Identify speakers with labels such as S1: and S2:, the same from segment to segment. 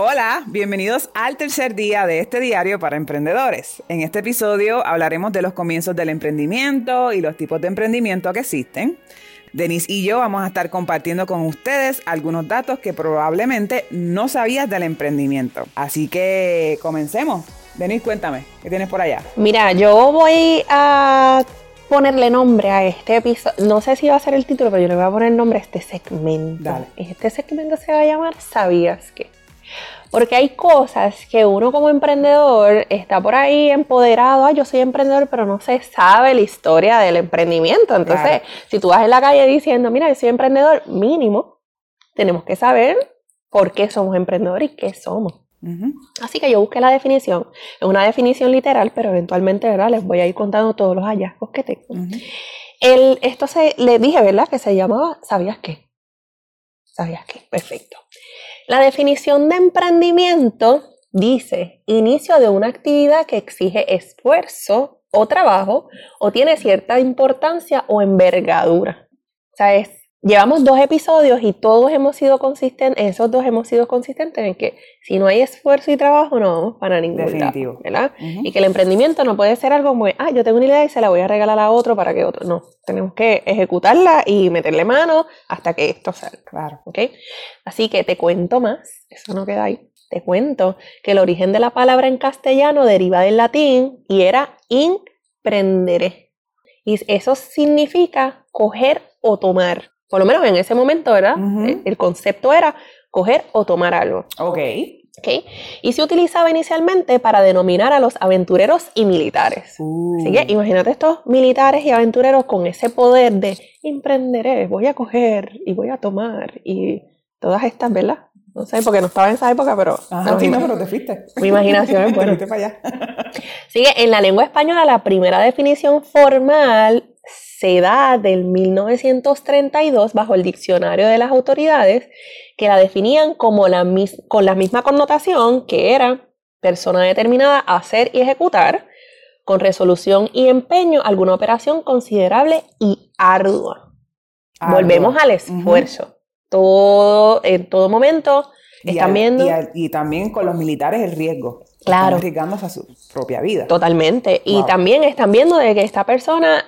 S1: Hola, bienvenidos al tercer día de este diario para emprendedores. En este episodio hablaremos de los comienzos del emprendimiento y los tipos de emprendimiento que existen. Denise y yo vamos a estar compartiendo con ustedes algunos datos que probablemente no sabías del emprendimiento. Así que comencemos. Denise, cuéntame, ¿qué tienes por allá?
S2: Mira, yo voy a ponerle nombre a este episodio. No sé si va a ser el título, pero yo le voy a poner nombre a este segmento.
S1: Dale.
S2: Este segmento se va a llamar ¿Sabías qué? Porque hay cosas que uno como emprendedor está por ahí empoderado, yo soy emprendedor, pero no se sabe la historia del emprendimiento. Entonces,
S1: Claro.
S2: si tú vas en la calle diciendo, mira, yo soy emprendedor, mínimo, tenemos que saber por qué somos emprendedores y qué somos. Así que yo busqué la definición. Es una definición literal, pero eventualmente, ¿verdad? Les voy a ir contando todos los hallazgos que tengo. El, esto se, le dije, ¿verdad? Que se llamaba ¿Sabías qué? ¿Sabías qué? Perfecto. La definición de emprendimiento dice inicio de una actividad que exige esfuerzo o trabajo o tiene cierta importancia o envergadura. O sea, es- llevamos dos episodios y todos hemos sido consistentes, esos dos hemos sido consistentes en que si no hay esfuerzo y trabajo no vamos para ningún lado,
S1: Definitivo.
S2: ¿verdad?
S1: Ujú.
S2: Y que el emprendimiento no puede ser algo como, ah, yo tengo una idea y se la voy a regalar a otro para que otro. No, tenemos que ejecutarla y meterle mano hasta que esto salga.
S1: Claro.
S2: ¿ok? Así que te cuento más, eso no queda ahí. Te cuento que el origen de la palabra en castellano deriva del latín y era imprenderé. Y eso significa coger o tomar. Por lo menos en ese momento, ¿verdad?
S1: Ujú.
S2: Eh, El concepto era coger o tomar algo.
S1: Ok.
S2: ¿ok? Y se utilizaba inicialmente para denominar a los aventureros y militares.
S1: Uh.
S2: Así que imagínate estos militares y aventureros con ese poder de emprenderé, voy a coger y voy a tomar y todas estas, ¿verdad? No sé, porque no estaba en esa época, pero
S1: Ajá,
S2: los
S1: sí, no, pero te fuiste.
S2: mi imaginación es buena.
S1: para allá.
S2: Así que en la lengua española la primera definición formal se da del 1932 bajo el diccionario de las autoridades que la definían como la mis- con la misma connotación que era persona determinada a hacer y ejecutar con resolución y empeño alguna operación considerable y ardua. Volvemos al esfuerzo. Todo, en todo momento
S1: Y
S2: están
S1: al-
S2: viendo
S1: Y, al- y también con los militares el riesgo.
S2: Claro.
S1: Están arriesgándose a su propia vida.
S2: Totalmente. Y también están viendo de que esta persona,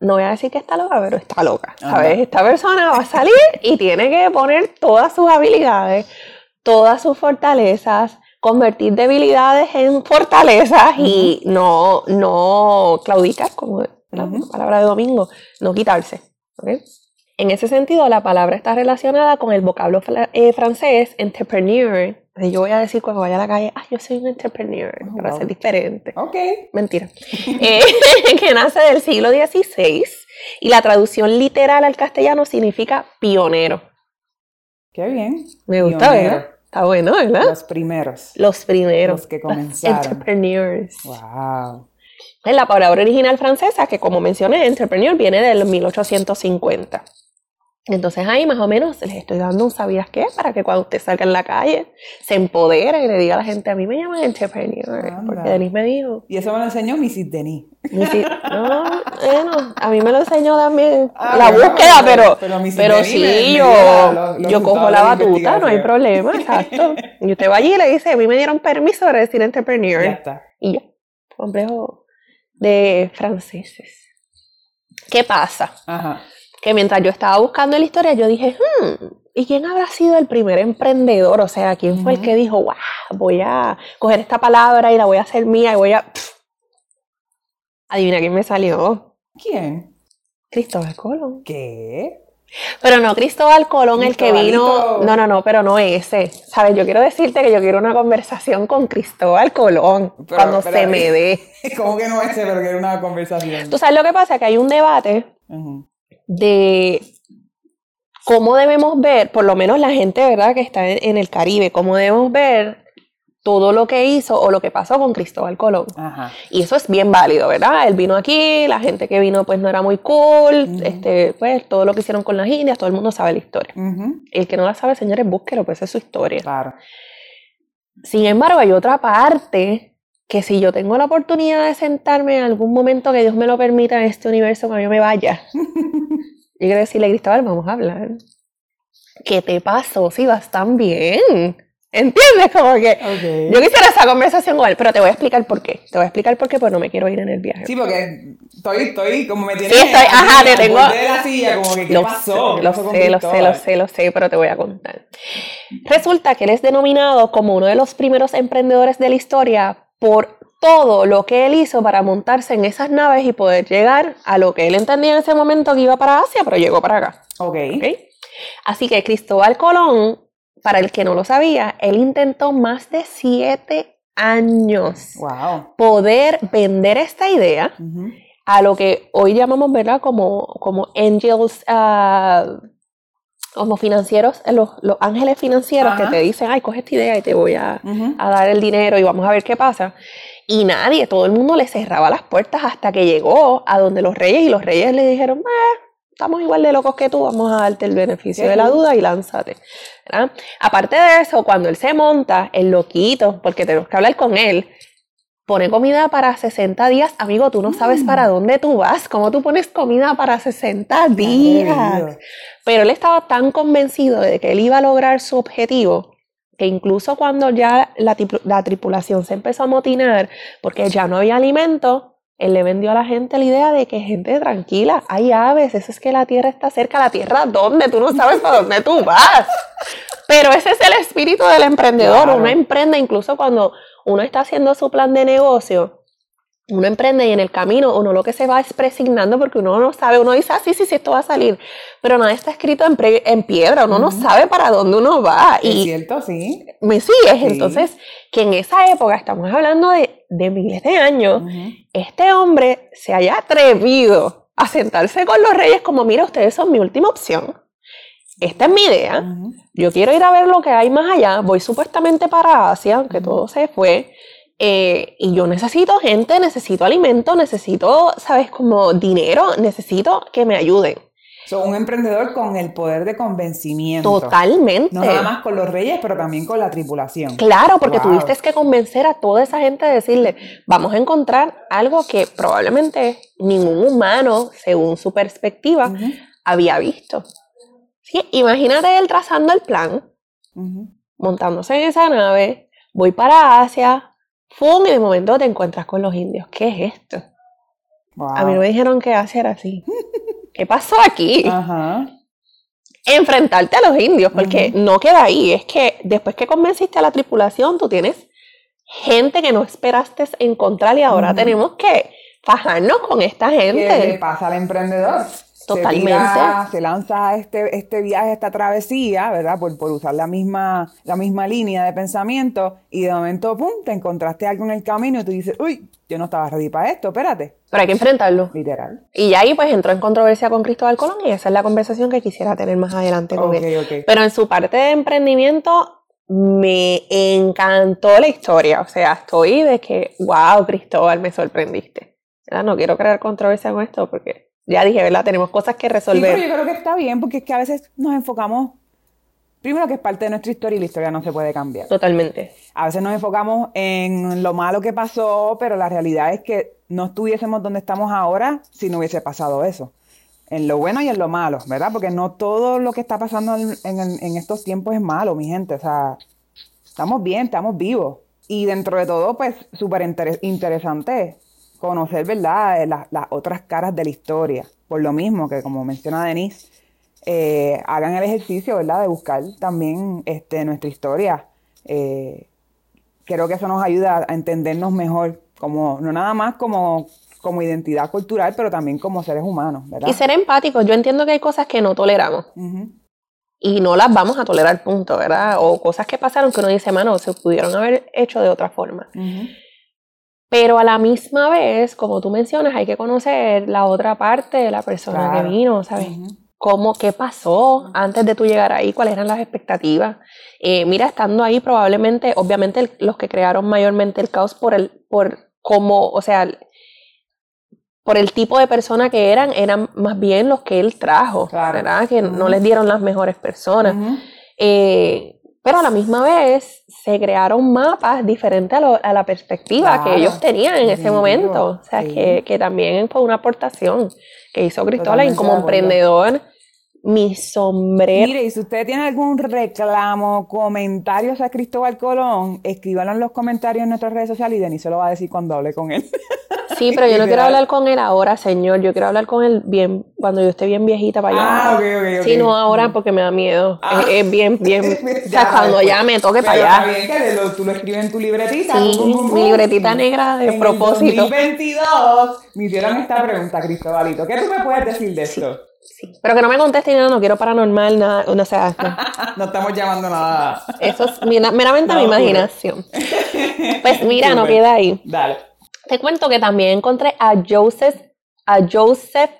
S2: no voy a decir que está loca, pero está loca.
S1: Ajá.
S2: ¿Sabes? Esta persona va a salir y tiene que poner todas sus habilidades, todas sus fortalezas, convertir debilidades en fortalezas y no, no claudicar, como la palabra de domingo, no quitarse. ¿ok? En ese sentido, la palabra está relacionada con el vocablo eh, francés entrepreneur. Yo voy a decir cuando vaya a la calle, ah, yo soy un entrepreneur,
S1: Oh,
S2: para
S1: wow.
S2: ser diferente.
S1: Ok.
S2: Mentira. Eh, que nace del siglo XVI y la traducción literal al castellano significa pionero.
S1: Qué bien.
S2: Me gusta,
S1: Pionero.
S2: ¿verdad? Está bueno, ¿verdad?
S1: Los primeros.
S2: Los primeros.
S1: Los que comenzaron.
S2: Entrepreneurs.
S1: Wow.
S2: Es la palabra original francesa que, como mencioné, entrepreneur viene del 1850. Entonces ahí más o menos les estoy dando un sabías qué para que cuando usted salga en la calle se empodere y le diga a la gente, a mí me llaman entrepreneur,
S1: Anda.
S2: porque Denise me dijo.
S1: Y eso me lo enseñó Mrs. Denis.
S2: Mi si- no, bueno, a mí me lo enseñó también
S1: Ah,
S2: la
S1: bueno,
S2: búsqueda, pero,
S1: pero
S2: sí,
S1: me-
S2: yo,
S1: los- los
S2: yo cojo la batuta, no hay problema, exacto. Y usted va allí y le dice, a mí me dieron permiso para decir entrepreneur.
S1: Ya está.
S2: Y ya, complejo de franceses. ¿Qué pasa?
S1: Ajá.
S2: Que mientras yo estaba buscando la historia, yo dije, hmm, ¿y quién habrá sido el primer emprendedor? O sea, ¿quién fue el que dijo, wow, voy a coger esta palabra y la voy a hacer mía y voy a... Adivina quién me salió.
S1: ¿Quién?
S2: Cristóbal Colón.
S1: ¿Qué?
S2: Pero no Cristóbal Colón, el que vino. No, no, no, pero no ese. ¿Sabes? Yo quiero decirte que yo quiero una conversación con Cristóbal Colón cuando se me dé.
S1: ¿Cómo que no ese? Pero quiero una conversación.
S2: Tú sabes lo que pasa, que hay un debate de cómo debemos ver, por lo menos la gente, ¿verdad?, que está en el Caribe, cómo debemos ver todo lo que hizo o lo que pasó con Cristóbal Colón. Y eso es bien válido, ¿verdad? Él vino aquí, la gente que vino pues no era muy cool, este, pues todo lo que hicieron con las indias, todo el mundo sabe la historia. El que no la sabe, señores, búsquelo, pues es su historia.
S1: Claro.
S2: Sin embargo, hay otra parte que si yo tengo la oportunidad de sentarme en algún momento que Dios me lo permita en este universo cuando yo me vaya, yo quiero decirle, Cristóbal, vamos a hablar. ¿Qué te pasó si vas tan bien? ¿Entiendes? Como que yo quisiera esa conversación con él, pero te voy a explicar por qué. Te voy a explicar por qué, pues no me quiero ir en el viaje.
S1: Sí, porque estoy, estoy, como me tienes...
S2: Sí, estoy, ajá, te tengo...
S1: De la silla, como que, ¿qué
S2: lo
S1: pasó?
S2: Sé, lo sé, lo sé, lo sé, lo sé, pero te voy a contar. Resulta que él es denominado como uno de los primeros emprendedores de la historia por todo lo que él hizo para montarse en esas naves y poder llegar a lo que él entendía en ese momento que iba para Asia, pero llegó para acá.
S1: Ok.
S2: ¿Okay? Así que Cristóbal Colón para el que no lo sabía, él intentó más de siete años poder vender esta idea a lo que hoy llamamos, ¿verdad? Como, como angels, uh, como financieros, los, los ángeles financieros que te dicen, ay, coge esta idea y te voy a, a, dar el dinero y vamos a ver qué pasa. Y nadie, todo el mundo le cerraba las puertas hasta que llegó a donde los reyes y los reyes le dijeron, eh, estamos igual de locos que tú, vamos a darte el beneficio de la duda y lánzate. Aparte de eso, cuando él se monta, el loquito, porque tenemos que hablar con él, pone comida para 60 días. Amigo, tú no sabes para mm. dónde tú vas, cómo tú pones comida para 60 días. Pero él estaba tan convencido de que él iba a lograr su objetivo que incluso cuando ya la, la tripulación se empezó a motinar porque ya no había alimento, él le vendió a la gente la idea de que gente tranquila, hay aves, eso es que la tierra está cerca, la tierra dónde, tú no sabes para dónde tú vas. Pero ese es el espíritu del emprendedor, uno emprende incluso cuando uno está haciendo su plan de negocio, uno emprende y en el camino uno lo que se va es presignando porque uno no sabe, uno dice, ah, sí, sí, sí, esto va a salir, pero nada está escrito en, en piedra, uno no sabe para dónde uno va.
S1: Es cierto, sí.
S2: ¿Me sigues? Entonces, que en esa época, estamos hablando de, de miles de años, este hombre se haya atrevido a sentarse con los reyes como, mira, ustedes son mi última opción. Esta es mi idea. Yo quiero ir a ver lo que hay más allá. Voy supuestamente para Asia, aunque todo se fue. Eh, y yo necesito gente, necesito alimento, necesito, ¿sabes? Como dinero, necesito que me ayuden.
S1: Son un emprendedor con el poder de convencimiento.
S2: Totalmente.
S1: No nada más con los reyes, pero también con la tripulación.
S2: Claro, porque tuviste que convencer a toda esa gente de decirle, vamos a encontrar algo que probablemente ningún humano, según su perspectiva, había visto. Sí, imagínate él trazando el plan, montándose en esa nave, voy para Asia, ¡Fum! Y de momento te encuentras con los indios. ¿Qué es esto? A mí no me dijeron que Asia era así. ¿Qué pasó aquí? Enfrentarte a los indios, porque no queda ahí. Es que después que convenciste a la tripulación, tú tienes gente que no esperaste encontrar y ahora tenemos que fajarnos con esta gente.
S1: ¿Qué le pasa al emprendedor?
S2: Totalmente.
S1: Se, lanza este, este viaje, esta travesía, ¿verdad? Por, por usar la misma, la misma línea de pensamiento y de momento, pum, te encontraste algo en el camino y tú dices, uy, yo no estaba ready para esto, espérate.
S2: Pero hay que enfrentarlo.
S1: Literal.
S2: Y ahí pues entró en controversia con Cristóbal Colón y esa es la conversación que quisiera tener más adelante con él. Pero en su parte de emprendimiento me encantó la historia. O sea, estoy de que, wow, Cristóbal, me sorprendiste. No quiero crear controversia con esto porque ya dije, ¿verdad? Tenemos cosas que resolver.
S1: Sí, pero yo creo que está bien porque es que a veces nos enfocamos, primero que es parte de nuestra historia y la historia no se puede cambiar.
S2: Totalmente.
S1: A veces nos enfocamos en lo malo que pasó, pero la realidad es que no estuviésemos donde estamos ahora si no hubiese pasado eso. En lo bueno y en lo malo, ¿verdad? Porque no todo lo que está pasando en, en estos tiempos es malo, mi gente. O sea, estamos bien, estamos vivos. Y dentro de todo, pues, súper interesante conocer, ¿verdad?, las, otras caras de la historia. por lo mismo que como menciona Denise, eh, hagan el ejercicio, ¿verdad? De buscar también este, nuestra historia. Eh, creo que eso nos ayuda a entendernos mejor, como, no nada más como, como identidad cultural, pero también como seres humanos, ¿verdad?
S2: Y ser empáticos. Yo entiendo que hay cosas que no toleramos. Y no las vamos a tolerar, punto, ¿verdad? O cosas que pasaron que uno dice, mano, se pudieron haber hecho de otra forma. Pero a la misma vez, como tú mencionas, hay que conocer la otra parte de la persona que vino, ¿sabes? cómo, qué pasó antes de tú llegar ahí, cuáles eran las expectativas. Eh, mira, estando ahí, probablemente, obviamente, los que crearon mayormente el caos por el, por cómo, o sea, por el tipo de persona que eran, eran más bien los que él trajo, ¿verdad? Que no les dieron las mejores personas. Eh, pero a la misma vez se crearon mapas diferentes a, la perspectiva que ellos tenían en ese momento. O sea, que, que, también fue una aportación que hizo Cristóbal como emprendedor mi sombrero.
S1: Mire, y si usted tiene algún reclamo, comentario a Cristóbal Colón, escríbanlo en los comentarios en nuestras redes sociales y Denis se lo va a decir cuando hable con él.
S2: Sí, pero yo no quiero hablar con él ahora, señor. Yo quiero hablar con él bien, cuando yo esté bien viejita para allá.
S1: Ah, ok, ok,
S2: Sí, no ahora porque me da miedo. Ah. Es, bien, bien. o sea, cuando ya me toque para allá.
S1: Bien que tú lo escribes en tu libretita.
S2: Sí, mi libretita negra de propósito.
S1: En 2022 me hicieron esta pregunta, Cristóbalito. ¿Qué tú me puedes decir de esto?
S2: Sí. Pero que no me conteste nada, no quiero paranormal, nada, o sea,
S1: no. estamos llamando nada.
S2: Eso es meramente mi imaginación. Pues mira, no queda ahí.
S1: Dale.
S2: Te cuento que también encontré a Joseph, a Joseph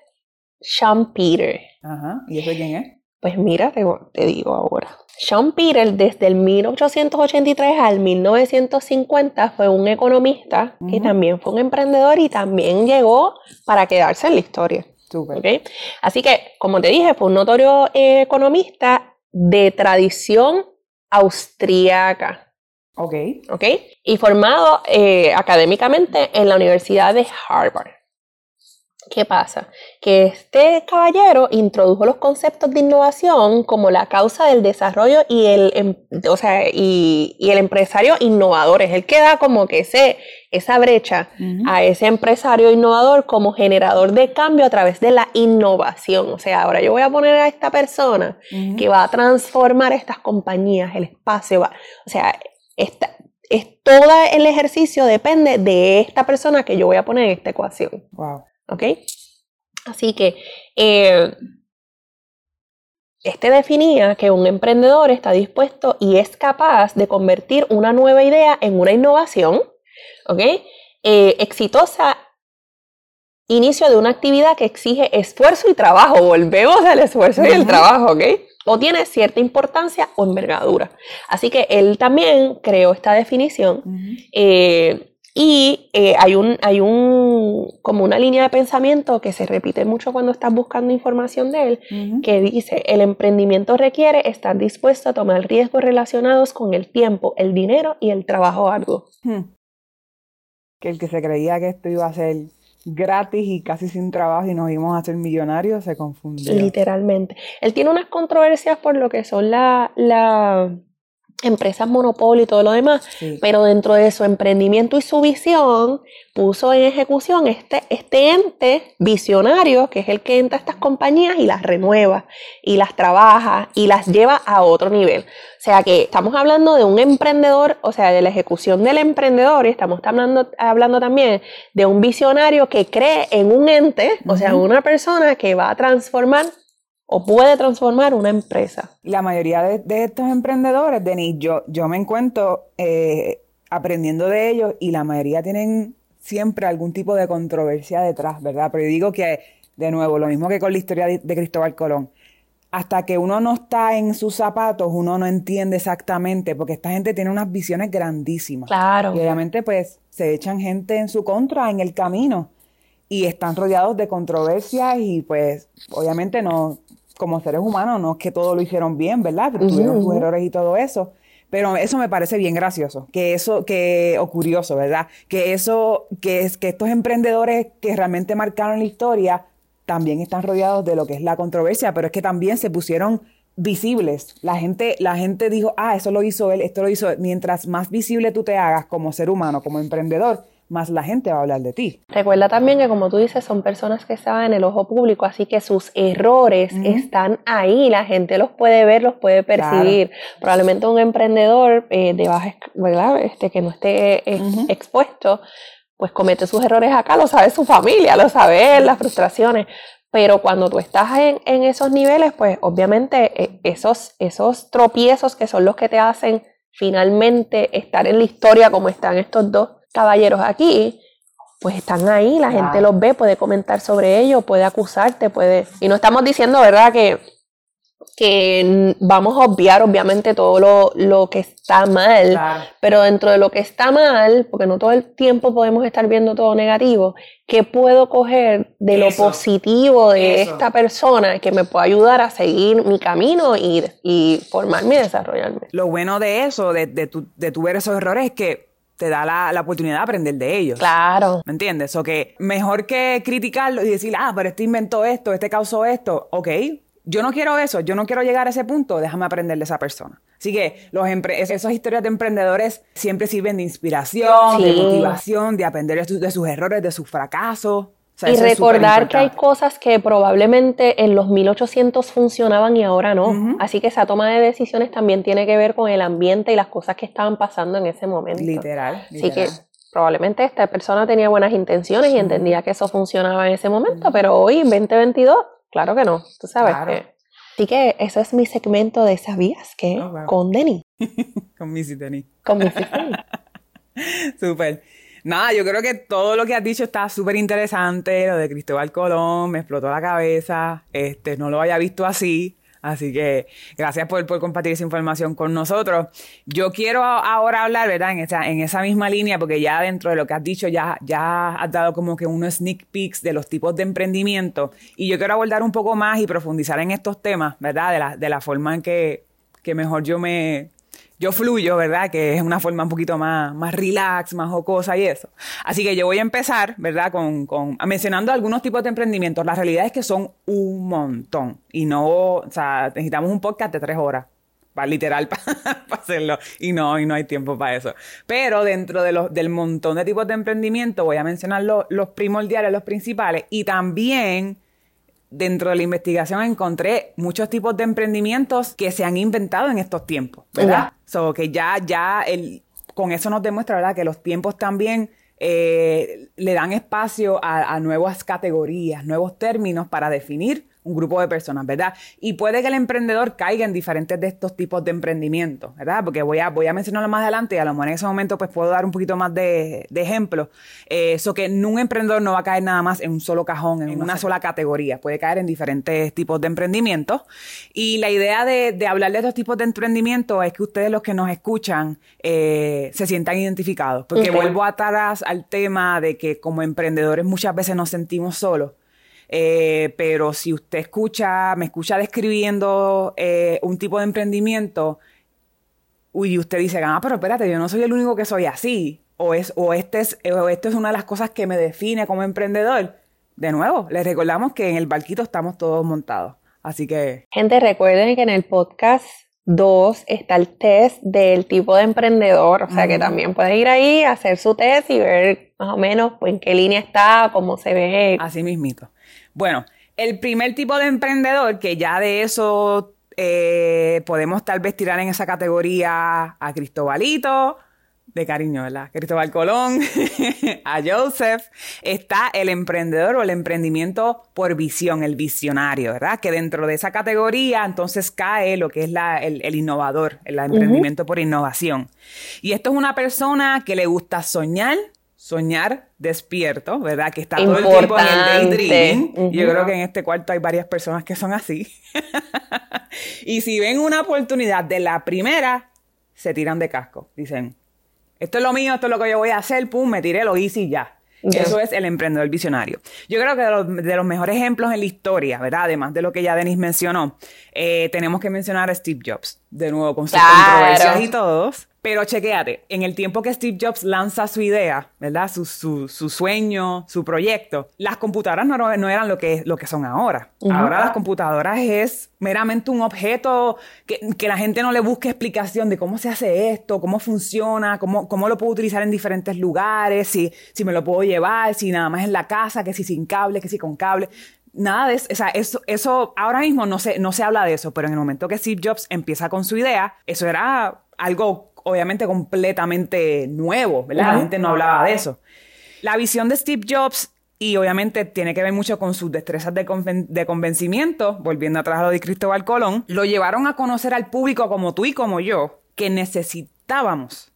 S2: Peter.
S1: Ajá, ¿y ese quién es?
S2: Pues mira, te, digo ahora. Sean Peter, desde el 1883 al 1950, fue un economista que también fue un emprendedor y también llegó para quedarse en la historia.
S1: Super.
S2: Así que, como te dije, fue un notorio economista de tradición austríaca.
S1: Ok.
S2: Ok. Y formado eh, académicamente en la Universidad de Harvard. ¿Qué pasa? Que este caballero introdujo los conceptos de innovación como la causa del desarrollo y el, em, o sea, y, el empresario innovador. Es el que da como que ese, esa brecha a ese empresario innovador como generador de cambio a través de la innovación. O sea, ahora yo voy a poner a esta persona que va a transformar estas compañías, el espacio, va, o sea, esta, es, todo el ejercicio depende de esta persona que yo voy a poner en esta ecuación.
S1: Wow.
S2: ¿Ok? Así que eh, este definía que un emprendedor está dispuesto y es capaz de convertir una nueva idea en una innovación, ¿ok? Eh, exitosa, inicio de una actividad que exige esfuerzo y trabajo. Volvemos al esfuerzo y el trabajo, ¿ok? O tiene cierta importancia o envergadura. Así que él también creó esta definición. Y eh, hay, un, hay un, como una línea de pensamiento que se repite mucho cuando estás buscando información de él, que dice, el emprendimiento requiere estar dispuesto a tomar riesgos relacionados con el tiempo, el dinero y el trabajo arduo. Hmm.
S1: Que el que se creía que esto iba a ser gratis y casi sin trabajo y nos íbamos a hacer millonarios se confundió.
S2: Literalmente. Él tiene unas controversias por lo que son la, la empresas monopolio y todo lo demás, pero dentro de su emprendimiento y su visión puso en ejecución este, este ente visionario que es el que entra a estas compañías y las renueva y las trabaja y las lleva a otro nivel. O sea que estamos hablando de un emprendedor, o sea, de la ejecución del emprendedor y estamos hablando, hablando también de un visionario que cree en un ente, o sea, una persona que va a transformar o puede transformar una empresa.
S1: La mayoría de, estos emprendedores, Denis, yo, yo me encuentro eh, aprendiendo de ellos y la mayoría tienen siempre algún tipo de controversia detrás, ¿verdad? Pero yo digo que, de nuevo, lo mismo que con la historia de, Cristóbal Colón, hasta que uno no está en sus zapatos, uno no entiende exactamente, porque esta gente tiene unas visiones grandísimas.
S2: Claro.
S1: Y obviamente, pues, se echan gente en su contra en el camino y están rodeados de controversias y, pues, obviamente no, como seres humanos, no es que todo lo hicieron bien, ¿verdad? Pero tuvieron sus errores y todo eso. Pero eso me parece bien gracioso, que eso, que, o curioso, ¿verdad? Que eso, que es que estos emprendedores que realmente marcaron la historia también están rodeados de lo que es la controversia, pero es que también se pusieron visibles. La gente, la gente dijo, ah, eso lo hizo él, esto lo hizo él. Mientras más visible tú te hagas como ser humano, como emprendedor, más la gente va a hablar de ti.
S2: Recuerda también que como tú dices, son personas que están en el ojo público, así que sus errores están ahí, la gente los puede ver, los puede percibir. Probablemente un emprendedor eh, de baja, ¿verdad? Este, que no esté eh, expuesto, pues comete sus errores acá, lo sabe su familia, lo sabe las frustraciones. Pero cuando tú estás en, en esos niveles, pues obviamente eh, esos, esos tropiezos que son los que te hacen finalmente estar en la historia como están estos dos caballeros aquí, pues están ahí, la gente los ve, puede comentar sobre ello, puede acusarte, puede... Y no estamos diciendo, ¿verdad?, que, que vamos a obviar obviamente todo lo, lo que está mal, pero dentro de lo que está mal, porque no todo el tiempo podemos estar viendo todo negativo, ¿qué puedo coger de lo positivo de esta persona que me pueda ayudar a seguir mi camino y, y formarme y desarrollarme?
S1: Lo bueno de eso, de, de, tu, de tu ver esos errores, es que te da la, oportunidad de aprender de ellos.
S2: Claro.
S1: ¿Me entiendes? O que mejor que criticarlo y decir, ah, pero este inventó esto, este causó esto. Ok, yo no quiero eso, yo no quiero llegar a ese punto, déjame aprender de esa persona. Así que los esas historias de emprendedores siempre sirven de inspiración, de motivación, de aprender de sus errores, de sus fracasos
S2: y recordar que hay cosas que probablemente en los 1800 funcionaban y ahora no. Así que esa toma de decisiones también tiene que ver con el ambiente y las cosas que estaban pasando en ese momento.
S1: Literal.
S2: Así que probablemente esta persona tenía buenas intenciones y entendía que eso funcionaba en ese momento, pero hoy, en 2022, claro que no. Tú sabes que. Así que eso es mi segmento de ¿Sabías que? Oh, con Denny.
S1: con Missy Denny.
S2: Con Missy Denny.
S1: Súper. Nada, yo creo que todo lo que has dicho está súper interesante. Lo de Cristóbal Colón me explotó la cabeza. Este, no lo había visto así. Así que gracias por, compartir esa información con nosotros. Yo quiero ahora hablar, ¿verdad? En esa, en esa misma línea, porque ya dentro de lo que has dicho, ya, ya has dado como que unos sneak peeks de los tipos de emprendimiento. Y yo quiero abordar un poco más y profundizar en estos temas, ¿verdad? De la, de la forma en que, que mejor yo me, yo fluyo, ¿verdad? Que es una forma un poquito más, más relax, más jocosa y eso. Así que yo voy a empezar, ¿verdad? Con, con mencionando algunos tipos de emprendimientos. La realidad es que son un montón. Y no, o sea, necesitamos un podcast de tres horas. Literal para hacerlo. Y no, y no hay tiempo para eso. Pero dentro de del montón de tipos de emprendimiento voy a mencionar los primordiales, los principales. Y también dentro de la investigación encontré muchos tipos de emprendimientos que se han inventado en estos tiempos, ¿verdad? So, que ya, ya el, con eso nos demuestra, ¿verdad? Que los tiempos también eh, le dan espacio a, nuevas categorías, nuevos términos para definir un grupo de personas, ¿verdad? Y puede que el emprendedor caiga en diferentes de estos tipos de emprendimientos, ¿verdad? Porque voy a, voy a mencionarlo más adelante y a lo mejor en ese momento pues puedo dar un poquito más de, ejemplos. Eso eh, que un emprendedor no va a caer nada más en un solo cajón, en una sola categoría, puede caer en diferentes tipos de emprendimientos. Y la idea de, hablar de estos tipos de emprendimientos es que ustedes los que nos escuchan eh, se sientan identificados, porque vuelvo atrás al tema de que como emprendedores muchas veces nos sentimos solos eh, pero si usted escucha, me escucha describiendo eh, un tipo de emprendimiento y usted dice, ah, pero espérate, yo no soy el único que soy así, o, es, o, este es, o esto es una de las cosas que me define como emprendedor, de nuevo, les recordamos que en el barquito estamos todos montados. Así que...
S2: Gente, recuerden que en el podcast 2 está el test del tipo de emprendedor, o sea que también puede ir ahí, hacer su test y ver más o menos en qué línea está, cómo se ve.
S1: Así mismito. Bueno, el primer tipo de emprendedor, que ya de eso eh, podemos tal vez tirar en esa categoría a Cristobalito, de cariño, ¿verdad? Cristóbal Colón, a Joseph, está el emprendedor o el emprendimiento por visión, el visionario, ¿verdad? Que dentro de esa categoría entonces cae lo que es el, innovador, el emprendimiento por innovación. Y esto es una persona que le gusta soñar, soñar despierto, ¿verdad? Que está todo el tiempo en el daydreaming. Yo creo que en este cuarto hay varias personas que son así. y si ven una oportunidad de la primera, se tiran de casco. Dicen, esto es lo mío, esto es lo que yo voy a hacer, pum, me tiré, lo hice y ya. Eso es el emprendedor visionario. Yo creo que de los, mejores ejemplos en la historia, ¿verdad? Además de lo que ya Denis mencionó, eh, tenemos que mencionar a Steve Jobs, de nuevo, con sus controversias y todos. Pero chequéate, en el tiempo que Steve Jobs lanza su idea, ¿verdad? Su, su, su sueño, su proyecto, las computadoras no, no eran lo que, lo que son ahora. Ahora las computadoras es meramente un objeto que, que, la gente no le busque explicación de cómo se hace esto, cómo funciona, cómo, cómo lo puedo utilizar en diferentes lugares, si, si me lo puedo llevar, si nada más en la casa, que si sin cable, que si con cable nada de eso, o sea, eso, eso ahora mismo no se, no se habla de eso, pero en el momento que Steve Jobs empieza con su idea, eso era algo obviamente completamente nuevo, ¿verdad? La gente no hablaba de eso. La visión de Steve Jobs, y obviamente tiene que ver mucho con sus destrezas de, de convencimiento, volviendo atrás a lo de Cristóbal Colón, lo llevaron a conocer al público como tú y como yo, que necesitábamos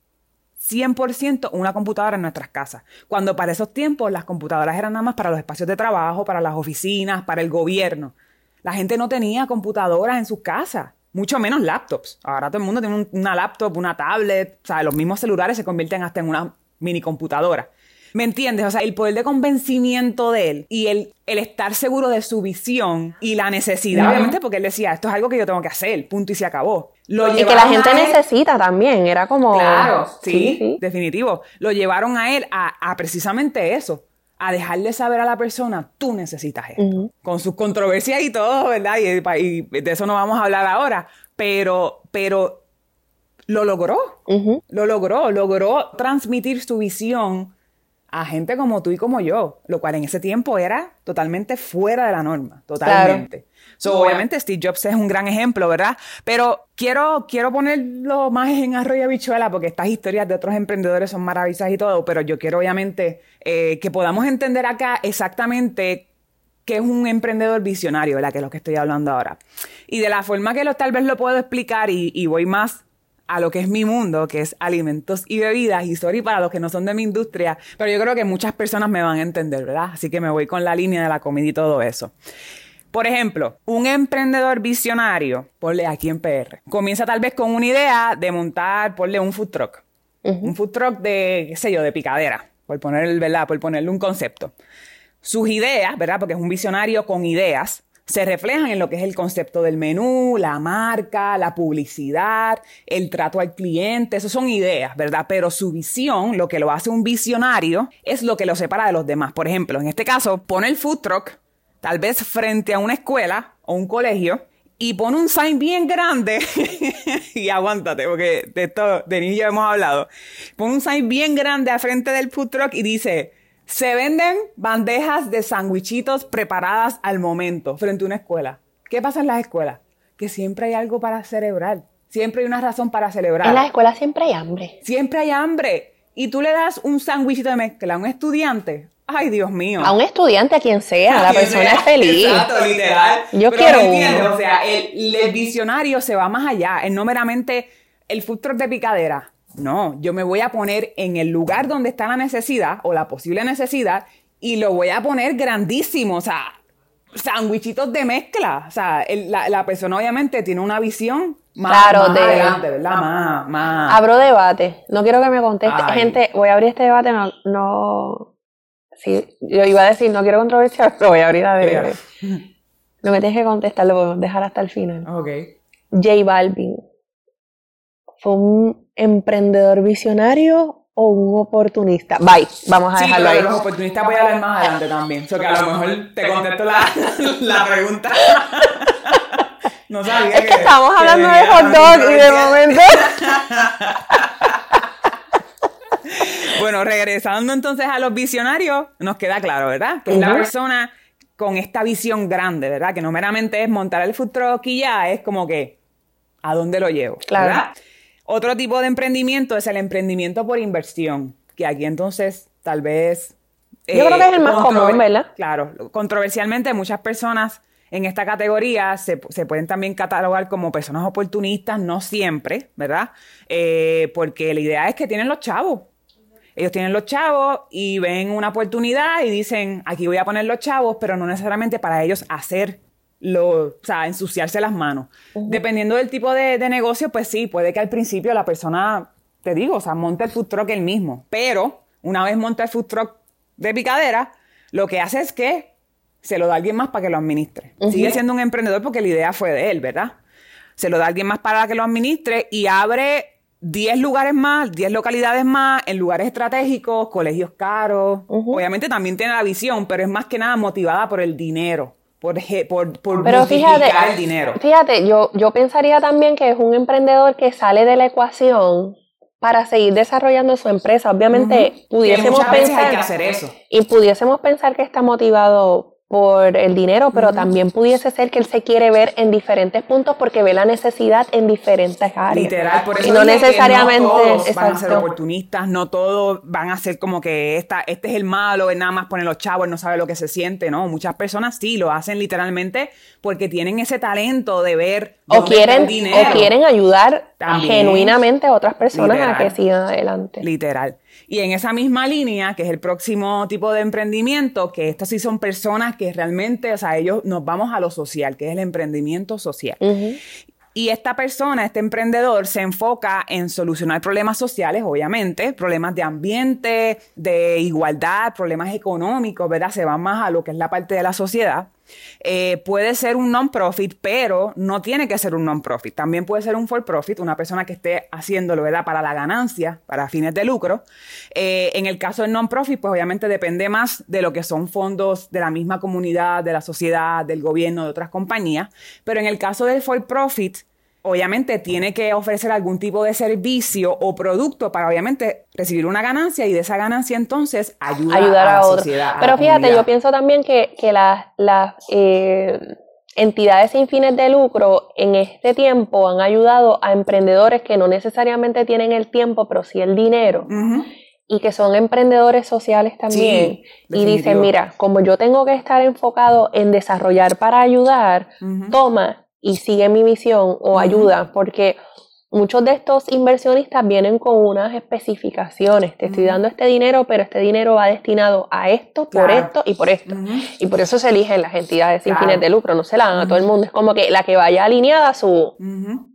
S1: 100% una computadora en nuestras casas. Cuando para esos tiempos las computadoras eran nada más para los espacios de trabajo, para las oficinas, para el gobierno. La gente no tenía computadoras en sus casas, mucho menos laptops. Ahora todo el mundo tiene una laptop, una tablet, o sea, los mismos celulares se convierten hasta en una mini computadora. ¿Me entiendes? O sea, el poder de convencimiento de él y el, el estar seguro de su visión y la necesidad, obviamente, porque él decía, esto es algo que yo tengo que hacer, punto y se acabó.
S2: Lo y que la gente necesita también, era como...
S1: Claro, sí, definitivo. Lo llevaron a él a, precisamente eso, a dejarle saber a la persona, tú necesitas esto. Con sus controversias y todo, ¿verdad? Y, de eso no vamos a hablar ahora, pero, pero lo logró, lo logró, logró transmitir su visión a gente como tú y como yo, lo cual en ese tiempo era totalmente fuera de la norma, totalmente. Obviamente Steve Jobs es un gran ejemplo, ¿verdad? Pero quiero, quiero ponerlo más en arroyo bichuela porque estas historias de otros emprendedores son maravillosas y todo, pero yo quiero obviamente eh, que podamos entender acá exactamente qué es un emprendedor visionario, ¿verdad? Que es lo que estoy hablando ahora. Y de la forma que lo, tal vez lo puedo explicar y, y voy más a lo que es mi mundo, que es alimentos y bebidas, y sorry para los que no son de mi industria, pero yo creo que muchas personas me van a entender, ¿verdad? Así que me voy con la línea de la comida y todo eso. Por ejemplo, un emprendedor visionario, ponle aquí en PR, comienza tal vez con una idea de montar, ponle un food truck. Un food truck de, qué sé yo, de picadera, por, poner, ¿verdad? por ponerle un concepto. Sus ideas, ¿verdad? Porque es un visionario con ideas, se reflejan en lo que es el concepto del menú, la marca, la publicidad, el trato al cliente, eso son ideas, ¿verdad? Pero su visión, lo que lo hace un visionario, es lo que lo separa de los demás. Por ejemplo, en este caso, pone el food truck, tal vez frente a una escuela o un colegio, y pone un sign bien grande, y aguántate, porque de esto de niño hemos hablado, pone un sign bien grande al frente del food truck y dice, se venden bandejas de sandwichitos preparadas al momento frente a una escuela. ¿Qué pasa en las escuelas? Que siempre hay algo para celebrar. Siempre hay una razón para celebrar.
S2: En las escuelas siempre hay hambre.
S1: Siempre hay hambre. Y tú le das un sandwichito de mezcla a un estudiante. Ay, Dios mío.
S2: A un estudiante, a quien sea, la persona es feliz.
S1: Exacto, literal.
S2: Yo quiero uno.
S1: O sea, el, el, visionario se va más allá. Es no meramente el food truck de picadera. No, yo me voy a poner en el lugar donde está la necesidad o la posible necesidad y lo voy a poner grandísimo, o sea, sandwichitos de mezcla. O sea, la, persona obviamente tiene una visión más, claro, de, adelante, ¿verdad? Más, más.
S2: Abro debate. No quiero que me conteste. Gente, voy a abrir este debate. No, no. Sí, yo iba a decir, no quiero controversia, pero voy a abrir a debate. No me tienes que contestar, lo voy a dejar hasta el final.
S1: Ok.
S2: J Balvin fue un emprendedor visionario o un oportunista? Bye, vamos a dejarlo ahí.
S1: los oportunistas voy a hablar más adelante también. O que a lo mejor te contesto la, la pregunta. no sabía
S2: es que, estamos hablando de hot dog y de momento...
S1: bueno, regresando entonces a los visionarios, nos queda claro, ¿verdad? Que es la persona con esta visión grande, ¿verdad? Que no meramente es montar el food truck y ya, es como que, ¿a dónde lo llevo? Claro. ¿verdad? Otro tipo de emprendimiento es el emprendimiento por inversión, que aquí entonces tal vez...
S2: Yo creo que es el más común, ¿verdad?
S1: Claro, controversialmente muchas personas en esta categoría se, pueden también catalogar como personas oportunistas, no siempre, ¿verdad? Eh, porque la idea es que tienen los chavos. Ellos tienen los chavos y ven una oportunidad y dicen, aquí voy a poner los chavos, pero no necesariamente para ellos hacer lo, o sea, ensuciarse las manos. Dependiendo del tipo de, negocio, pues sí, puede que al principio la persona, te digo, o sea, monte el food truck él mismo. Pero una vez monta el food truck de picadera, lo que hace es que se lo da a alguien más para que lo administre. Sigue siendo un emprendedor porque la idea fue de él, ¿verdad? Se lo da a alguien más para que lo administre y abre 10 lugares más, 10 localidades más, en lugares estratégicos, colegios caros. Obviamente también tiene la visión, pero es más que nada motivada por el dinero. Por, por, por
S2: pero fíjate, el dinero. Fíjate, yo, yo pensaría también que es un emprendedor que sale de la ecuación para seguir desarrollando su empresa. Obviamente, pudiésemos pensar.
S1: que hacer eso.
S2: Y pudiésemos pensar que está motivado por el dinero, pero también pudiese ser que él se quiere ver en diferentes puntos porque ve la necesidad en diferentes áreas.
S1: Literal, por eso y no necesariamente no todos van a ser oportunistas, no todos van a ser como que esta, este es el malo, es nada más poner los chavos, él no sabe lo que se siente, ¿no? Muchas personas sí lo hacen literalmente porque tienen ese talento de ver
S2: o quieren dinero. o quieren ayudar genuinamente a otras personas a que sigan adelante.
S1: Literal. Y en esa misma línea, que es el próximo tipo de emprendimiento, que estas sí son personas que realmente, o sea, ellos nos vamos a lo social, que es el emprendimiento social. Y esta persona, este emprendedor, se enfoca en solucionar problemas sociales, obviamente, problemas de ambiente, de igualdad, problemas económicos, ¿verdad? Se va más a lo que es la parte de la sociedad. Eh, puede ser un non-profit, pero no tiene que ser un non-profit. También puede ser un for-profit, una persona que esté haciéndolo, ¿verdad? Para la ganancia, para fines de lucro. Eh, en el caso del non-profit, pues obviamente depende más de lo que son fondos de la misma comunidad, de la sociedad, del gobierno, de otras compañías. Pero en el caso del for-profit, obviamente tiene que ofrecer algún tipo de servicio o producto para obviamente recibir una ganancia y de esa ganancia entonces ayudar, a, la sociedad.
S2: Pero fíjate, yo pienso también que, las, eh, entidades sin fines de lucro en este tiempo han ayudado a emprendedores que no necesariamente tienen el tiempo, pero sí el dinero. Y que son emprendedores sociales también. y dicen, mira, como yo tengo que estar enfocado en desarrollar para ayudar, toma, y sigue mi visión o ayuda, porque muchos de estos inversionistas vienen con unas especificaciones. Te estoy dando este dinero, pero este dinero va destinado a esto, por esto y por esto. Y por eso se eligen las entidades sin fines de lucro, no se la dan a todo el mundo. Es como que la que vaya alineada a su,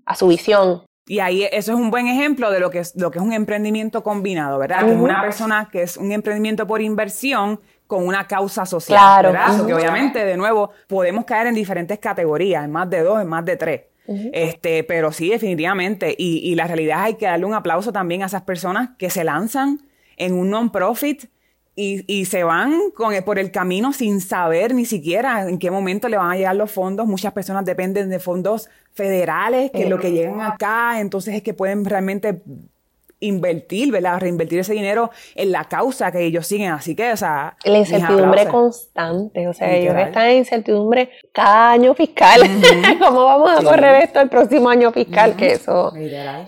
S2: a su visión.
S1: Y ahí eso es un buen ejemplo de lo que es, lo que es un emprendimiento combinado, ¿verdad? Que es una persona que es un emprendimiento por inversión con una causa social. Claro. ¿verdad? Porque obviamente, de nuevo, podemos caer en diferentes categorías, en más de dos, en más de tres. Este, pero sí, definitivamente. Y, y la realidad es hay que darle un aplauso también a esas personas que se lanzan en un non-profit y, y, se van con por el camino sin saber ni siquiera en qué momento le van a llegar los fondos. Muchas personas dependen de fondos federales, que es lo que llegan acá, entonces es que pueden realmente invertir, ¿verdad? Reinvertir ese dinero en la causa que ellos siguen. Así que, o sea.
S2: La incertidumbre constante. O sea, ellos están en incertidumbre cada año fiscal. ¿Cómo vamos a correr esto el próximo año fiscal? Que eso,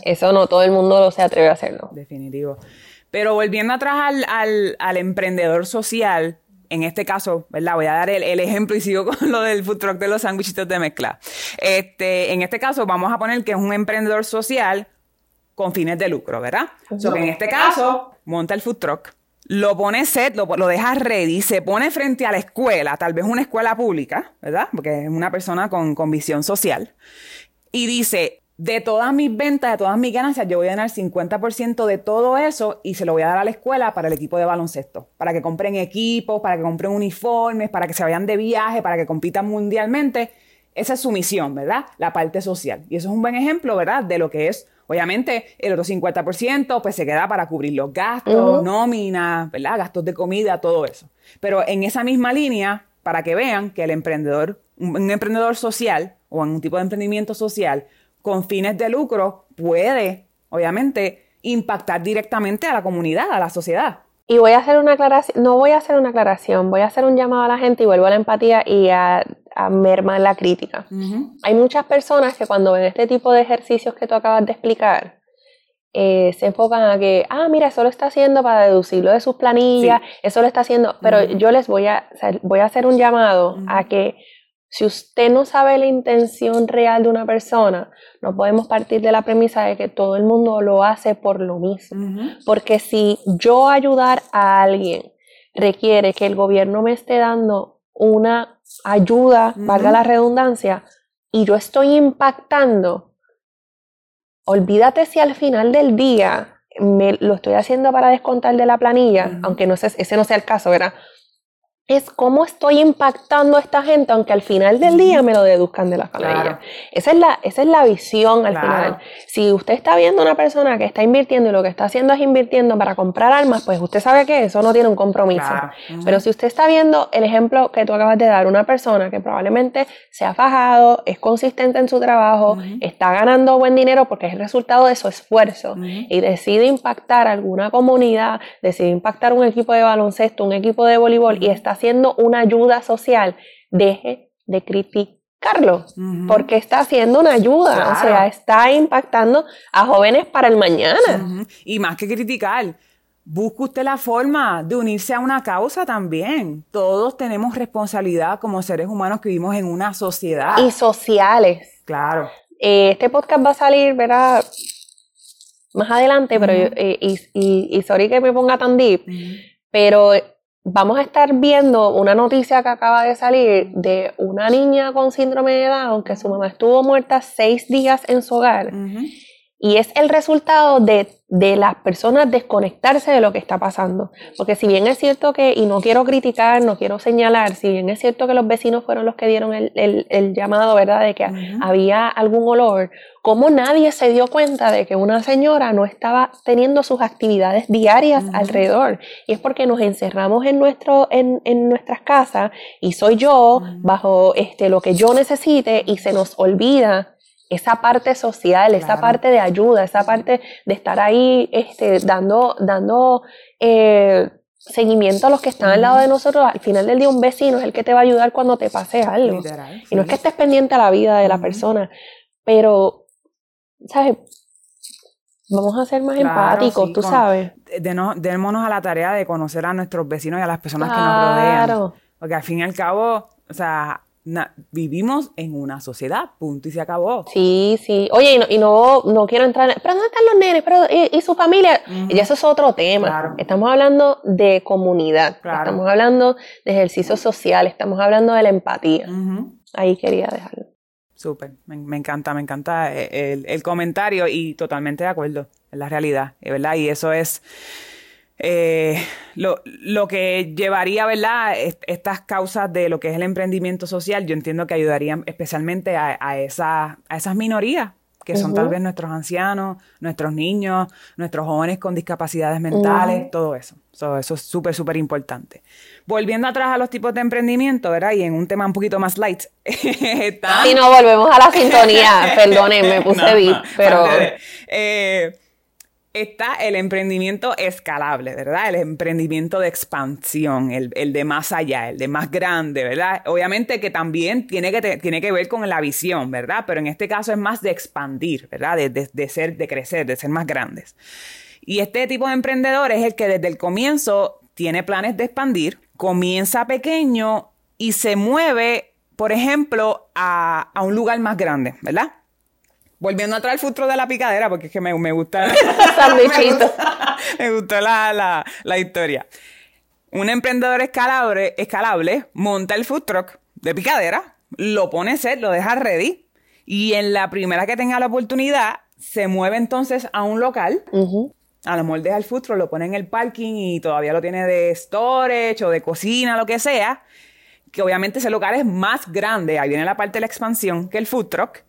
S2: eso no todo el mundo lo se atreve a hacerlo.
S1: Definitivo. Pero volviendo atrás al, al, emprendedor social, en este caso, ¿verdad? Voy a dar el, el, ejemplo y sigo con lo del food truck de los sándwichitos de mezcla. Este, en este caso, vamos a poner que es un emprendedor social con fines de lucro, ¿verdad? O sea, que en este caso, monta el food truck, lo pone set, lo, lo, deja ready, se pone frente a la escuela, tal vez una escuela pública, ¿verdad? Porque es una persona con, con visión social. Y dice, de todas mis ventas, de todas mis ganancias, yo voy a ganar 50% de todo eso y se lo voy a dar a la escuela para el equipo de baloncesto, para que compren equipos, para que compren uniformes, para que se vayan de viaje, para que compitan mundialmente. Esa es su misión, ¿verdad? La parte social. Y eso es un buen ejemplo, ¿verdad? De lo que es Obviamente, el otro 50% pues se queda para cubrir los gastos, nóminas, ¿verdad? Gastos de comida, todo eso. Pero en esa misma línea, para que vean que el emprendedor, un, emprendedor social o en un tipo de emprendimiento social con fines de lucro puede, obviamente, impactar directamente a la comunidad, a la sociedad.
S2: Y voy a hacer una aclaración, no voy a hacer una aclaración, voy a hacer un llamado a la gente y vuelvo a la empatía y a a mermar la crítica. Hay muchas personas que cuando ven este tipo de ejercicios que tú acabas de explicar, eh, se enfocan a que, ah, mira, eso lo está haciendo para deducirlo de sus planillas, eso lo está haciendo, pero yo les voy a, voy a hacer un llamado a que si usted no sabe la intención real de una persona, no podemos partir de la premisa de que todo el mundo lo hace por lo mismo. Porque si yo ayudar a alguien requiere que el gobierno me esté dando una ayuda, valga la redundancia, y yo estoy impactando, olvídate si al final del día me lo estoy haciendo para descontar de la planilla, aunque no ese no sea el caso, ¿verdad? Es cómo estoy impactando a esta gente, aunque al final del día me lo deduzcan de la familia. Esa, es la, esa es la visión al final. Si usted está viendo una persona que está invirtiendo y lo que está haciendo es invirtiendo para comprar armas, pues usted sabe que eso no tiene un compromiso. Pero si usted está viendo el ejemplo que tú acabas de dar, una persona que probablemente se ha fajado, es consistente en su trabajo, está ganando buen dinero porque es el resultado de su esfuerzo y decide impactar alguna comunidad, decide impactar un equipo de baloncesto, un equipo de voleibol y está haciendo una ayuda social, deje de criticarlo, porque está haciendo una ayuda, o sea, está impactando a jóvenes para el mañana.
S1: Y más que criticar, busque usted la forma de unirse a una causa también. Todos tenemos responsabilidad como seres humanos que vivimos en una sociedad.
S2: Y sociales.
S1: Claro.
S2: Eh, este podcast va a salir, ¿verdad? Más adelante, pero eh, y, y, sorry que me ponga tan deep, pero vamos a estar viendo una noticia que acaba de salir de una niña con síndrome de Down que su mamá estuvo muerta seis días en su hogar. Y es el resultado de, las personas desconectarse de lo que está pasando. Porque si bien es cierto que, y no quiero criticar, no quiero señalar, si bien es cierto que los vecinos fueron los que dieron el, llamado, ¿verdad? De que había algún olor, ¿cómo nadie se dio cuenta de que una señora no estaba teniendo sus actividades diarias alrededor? Y es porque nos encerramos en, nuestro, en, en nuestras casas y soy yo bajo este, lo que yo necesite y se nos olvida esa parte social, esa parte de ayuda, esa parte de estar ahí este, dando, dando eh, seguimiento a los que están al lado de nosotros. Al final del día, un vecino es el que te va a ayudar cuando te pase algo. Y no es que estés pendiente a la vida de la persona, pero, ¿sabes? Vamos a ser más empáticos, tú sabes.
S1: démonos a la tarea de conocer a nuestros vecinos y a las personas que nos rodean. Porque al fin y al cabo, o sea, vivimos en una sociedad, punto y se acabó.
S2: Sí, sí. Oye, y no, no, quiero entrar, pero ¿dónde están los nenes? Pero, ¿y, su familia? Y eso es otro tema. Estamos hablando de comunidad, estamos hablando de ejercicio social, estamos hablando de la empatía. Ahí quería dejarlo.
S1: Súper, me, encanta, me encanta eh, el, el, comentario y totalmente de acuerdo, en la realidad, ¿verdad? Y eso es eh, lo, lo, que llevaría, ¿verdad? estas causas de lo que es el emprendimiento social, yo entiendo que ayudarían especialmente a, a, esa, a esas minorías, que son tal vez nuestros ancianos, nuestros niños, nuestros jóvenes con discapacidades mentales, todo eso. eso es súper, súper importante. Volviendo atrás a los tipos de emprendimiento, ¿verdad? Y en un tema un poquito más light.
S2: Si no, volvemos a la sintonía. Perdonen, me puse no, pero...
S1: Eh, está el emprendimiento escalable, ¿verdad? El emprendimiento de expansión, el, de más allá, el de más grande, ¿verdad? Obviamente que también tiene que, tiene que ver con la visión, ¿verdad? Pero en este caso es más de expandir, ¿verdad? De, ser, de crecer, de ser más grandes. Y este tipo de emprendedor es el que desde el comienzo tiene planes de expandir, comienza pequeño y se mueve, por ejemplo, a, a un lugar más grande, ¿verdad? Volviendo a traer el futuro de la picadera, porque es que me, me gusta. me, gustó la, historia. Un emprendedor escalable, escalable monta el food truck de picadera, lo pone set, lo deja ready, y en la primera que tenga la oportunidad, se mueve entonces a un local. A lo mejor deja el food truck, lo pone en el parking y todavía lo tiene de storage o de cocina, lo que sea. Que obviamente ese local es más grande, ahí viene la parte de la expansión, que el food truck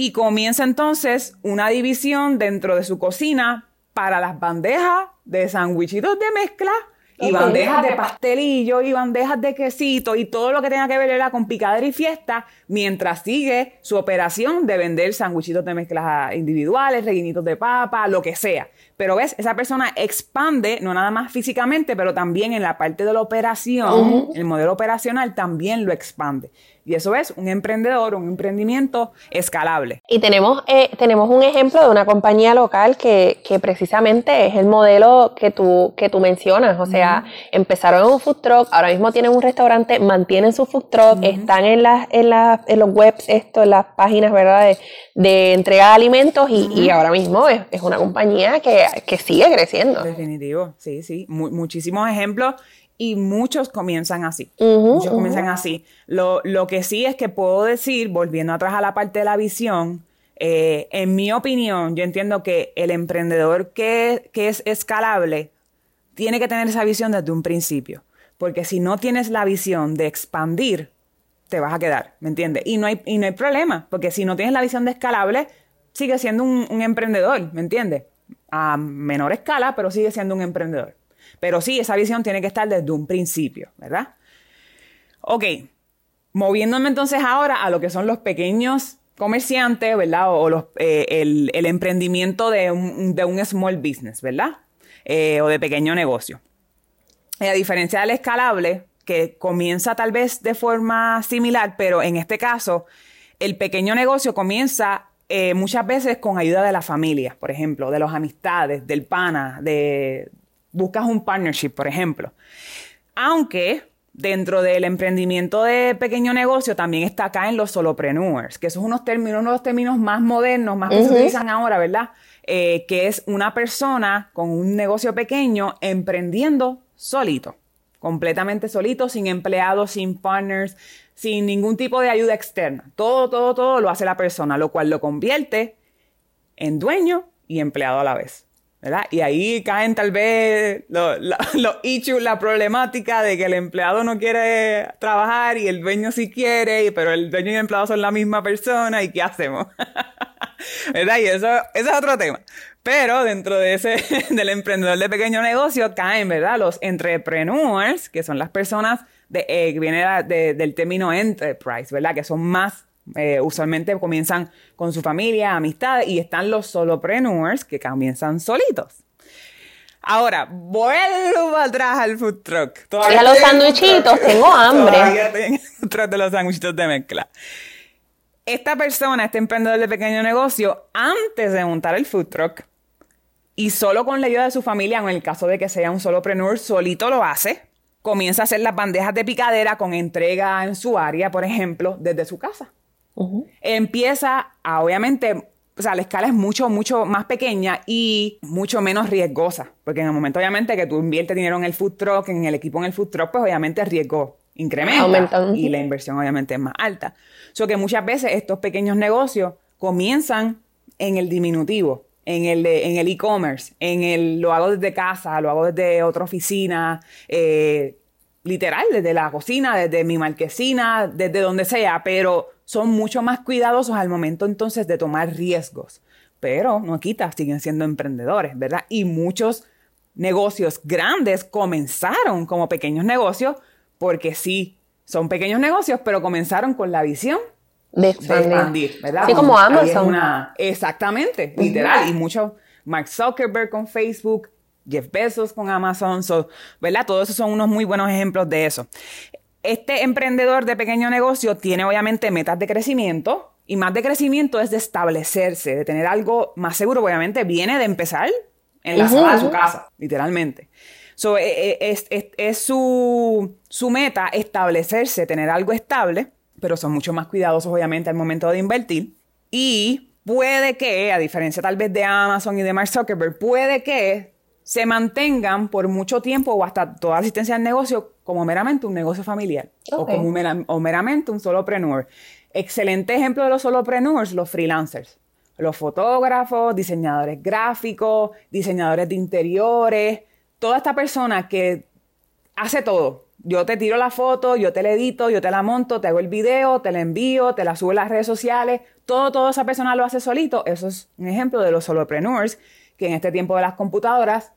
S1: y comienza entonces una división dentro de su cocina para las bandejas de sandwichitos de mezcla y bandejas de pastelillo y bandejas de quesito y todo lo que tenga que ver con picadera y fiesta mientras sigue su operación de vender sandwichitos de mezclas individuales, rellenitos de papa, lo que sea. Pero ves, esa persona expande, no nada más físicamente, pero también en la parte de la operación, el modelo operacional también lo expande. Y eso es un emprendedor, un emprendimiento escalable.
S2: Y tenemos, eh, tenemos un ejemplo de una compañía local que, que, precisamente es el modelo que tú, que tú mencionas. O sea, empezaron en un food truck, ahora mismo tienen un restaurante, mantienen su food truck, están en, las, en, en los webs, esto, en las páginas, ¿verdad? De, de entrega de alimentos y, y ahora mismo es, es, una compañía que, que sigue creciendo.
S1: Definitivo, sí, sí. muchísimos ejemplos y muchos comienzan así. muchos comienzan así. Lo, que sí es que puedo decir, volviendo atrás a la parte de la visión, eh, en mi opinión, yo entiendo que el emprendedor que, que es escalable tiene que tener esa visión desde un principio. porque si no tienes la visión de expandir, te vas a quedar, ¿me entiendes? Y no hay, y no hay problema, porque si no tienes la visión de escalable, sigue siendo un, un emprendedor, ¿me entiendes? A menor escala, pero sigue siendo un emprendedor. Pero sí, esa visión tiene que estar desde un principio, ¿verdad? Ok, moviéndome entonces ahora a lo que son los pequeños comerciantes, ¿verdad? O, los, eh, el, emprendimiento de un, de un, small business, ¿verdad? Eh, o de pequeño negocio. a diferencia del escalable, que comienza tal vez de forma similar, pero en este caso, el pequeño negocio comienza eh, muchas veces con ayuda de la familia, por ejemplo, de los amistades, del pana, de buscas un partnership, por ejemplo. Aunque dentro del emprendimiento de pequeño negocio también está acá en los solopreneurs, que esos son unos términos, uno de los términos más modernos, más que se utilizan ahora, ¿verdad? Eh, que es una persona con un negocio pequeño emprendiendo solito, completamente solito, sin empleados, sin partners, sin ningún tipo de ayuda externa. Todo, todo, todo lo hace la persona, lo cual lo convierte en dueño y empleado a la vez. ¿verdad? Y ahí caen tal vez los, issues, la problemática de que el empleado no quiere trabajar y el dueño sí quiere, pero el dueño y el empleado son la misma persona y ¿qué hacemos? ¿Verdad? Y eso, eso es otro tema. Pero dentro de ese, del emprendedor de pequeño negocio caen, ¿verdad? Los entrepreneurs, que son las personas de, eh, que viene del término enterprise, ¿verdad? Que son más eh, usualmente comienzan con su familia, amistades, y están los solopreneurs que comienzan solitos. Ahora, vuelvo atrás al food truck.
S2: Todavía los sandwichitos, tengo hambre. Todavía
S1: tengo truck de los sandwichitos de mezcla. Esta persona, este emprendedor de pequeño negocio, antes de montar el food truck, y solo con la ayuda de su familia, en el caso de que sea un solopreneur, solito lo hace, comienza a hacer las bandejas de picadera con entrega en su área, por ejemplo, desde su casa. Empieza a, obviamente, o sea, la escala es mucho, mucho más pequeña y mucho menos riesgosa. Porque en el momento, obviamente, que tú inviertes dinero en el food truck, en el equipo en el food truck, pues obviamente el riesgo incrementa. Y la inversión, obviamente, es más alta. O sea, que muchas veces estos pequeños negocios comienzan en el diminutivo, en el en el e-commerce, en el lo hago desde casa, lo hago desde otra oficina, eh, literal, desde la cocina, desde mi marquesina, desde donde sea, pero son mucho más cuidadosos al momento entonces de tomar riesgos. Pero no quita, siguen siendo emprendedores, ¿verdad? Y muchos negocios grandes comenzaron como pequeños negocios porque sí, son pequeños negocios, pero comenzaron con la visión de expandir, ¿verdad?
S2: Sí, como Amazon.
S1: exactamente, literal. Y mucho Mark Zuckerberg con Facebook, Jeff Bezos con Amazon, ¿verdad? Todos esos son unos muy buenos ejemplos de eso. Este emprendedor de pequeño negocio tiene obviamente metas de crecimiento y más de crecimiento es de establecerse, de tener algo más seguro. Obviamente viene de empezar en la sala de su casa, literalmente. So, e, e, es, su, su, meta establecerse, tener algo estable, pero son mucho más cuidadosos obviamente al momento de invertir. Y puede que, a diferencia tal vez de Amazon y de Mark Zuckerberg, puede que se mantengan por mucho tiempo o hasta toda asistencia al negocio como meramente un negocio familiar o como o meramente un solopreneur. Excelente ejemplo de los solopreneurs, los freelancers. Los fotógrafos, diseñadores gráficos, diseñadores de interiores, toda esta persona que hace todo. Yo te tiro la foto, yo te la edito, yo te la monto, te hago el video, te la envío, te la subo a las redes sociales. Todo, toda esa persona lo hace solito. Eso es un ejemplo de los solopreneurs que en este tiempo de las computadoras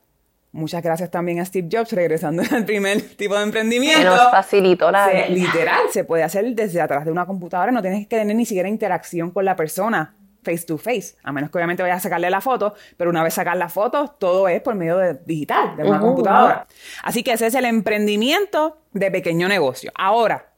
S1: Muchas gracias también a Steve Jobs, regresando al primer tipo de emprendimiento.
S2: Nos facilitó la
S1: Literal, se puede hacer desde atrás de una computadora, no tienes que tener ni siquiera interacción con la persona face to face, a menos que obviamente vayas a sacarle la foto, pero una vez sacar la foto, todo es por medio de digital, de una computadora. Así que ese es el emprendimiento de pequeño negocio. Ahora,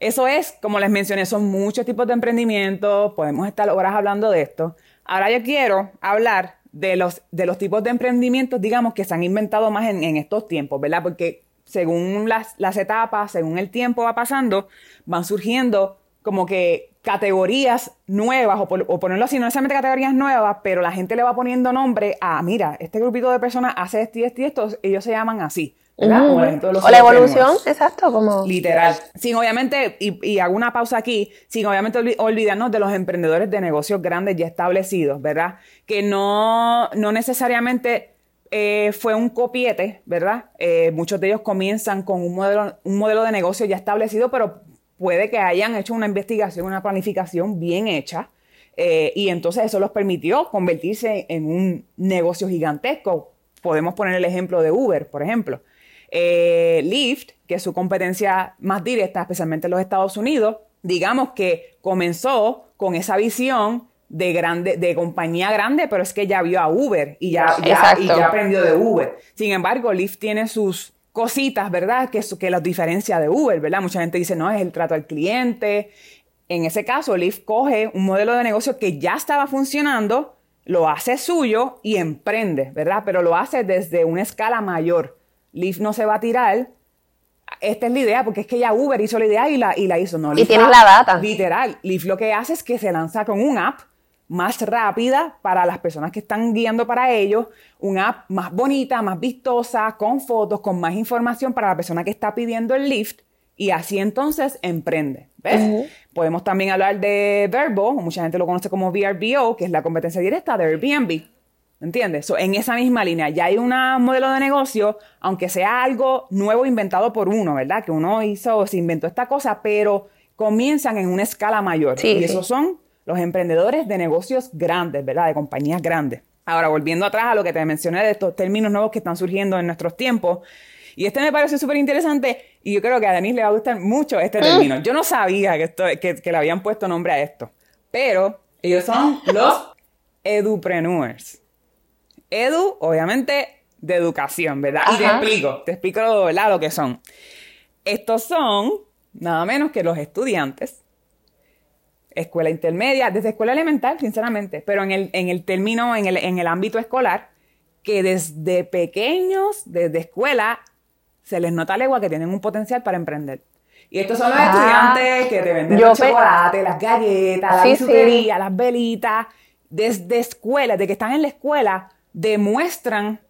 S1: eso es, como les mencioné, son muchos tipos de emprendimientos, podemos estar horas hablando de esto. Ahora yo quiero hablar de los, de los tipos de emprendimientos, digamos, que se han inventado más en, estos tiempos, ¿verdad? Porque según las, las, etapas, según el tiempo va pasando, van surgiendo como que categorías nuevas, o, o, ponerlo así, no necesariamente categorías nuevas, pero la gente le va poniendo nombre a, mira, este grupito de personas hace esto y esto y esto, ellos se llaman así
S2: o la evolución, exacto, como...
S1: Literal. Sin obviamente, y, hago una pausa aquí, sin obviamente olvidarnos de los emprendedores de negocios grandes ya establecidos, ¿verdad? Que no, no necesariamente eh, fue un copiete, ¿verdad? Eh, muchos de ellos comienzan con un modelo, un modelo de negocio ya establecido, pero puede que hayan hecho una investigación, una planificación bien hecha. eh, y entonces eso los permitió convertirse en un negocio gigantesco. Podemos poner el ejemplo de Uber, por ejemplo. Eh, Lyft, que es su competencia más directa, especialmente en los Estados Unidos, digamos que comenzó con esa visión de grande, de compañía grande, pero es que ya vio a Uber y ya, ya-
S2: Exacto.
S1: y ya aprendió de Uber. Sin embargo, Lyft tiene sus cositas, ¿verdad? Que, que los diferencia de Uber, ¿verdad? Mucha gente dice, no, es el trato al cliente. En ese caso, Lyft coge un modelo de negocio que ya estaba funcionando, lo hace suyo y emprende, ¿verdad? Pero lo hace desde una escala mayor. Lyft no se va a tirar. Esta es la idea, porque es que ya Uber hizo la idea y la, y la hizo. No,
S2: Y
S1: Lyft
S2: tienes
S1: va-
S2: la data.
S1: Literal. Lyft lo que hace es que se lanza con un app más rápida para las personas que están guiando para ellos, un app más bonita, más vistosa, con fotos, con más información para la persona que está pidiendo el lift y así entonces emprende. ¿Ves? Podemos también hablar de Verbo, mucha gente lo conoce como VRBO, que es la competencia directa de Airbnb. ¿Entiendes? So, en esa misma línea, ya hay un modelo de negocio, aunque sea algo nuevo inventado por uno, ¿verdad? Que uno hizo, se inventó esta cosa, pero comienzan en una escala mayor.
S2: Sí,
S1: y
S2: sí.
S1: esos son los emprendedores de negocios grandes, ¿verdad? De compañías grandes. Ahora, volviendo atrás a lo que te mencioné de estos términos nuevos que están surgiendo en nuestros tiempos, y este me parece súper interesante y yo creo que a Denise le va a gustar mucho este término. Yo no sabía que, esto, que, que le habían puesto nombre a esto, pero ellos son los edupreneurs. Edu, obviamente, de educación, ¿verdad? Y te
S2: Ajá.
S1: explico, te explico lo que son. Estos son nada menos que los estudiantes, escuela intermedia, desde escuela elemental, sinceramente, pero en el, en el término, en el, en el ámbito escolar, que desde pequeños, desde escuela, se les nota legua que tienen un potencial para emprender. Y estos son los
S2: Ah,
S1: estudiantes que te venden el chocolate, las galletas, la
S2: sí.
S1: bisutería, las velitas. Desde escuela, desde que están en la escuela, demuestran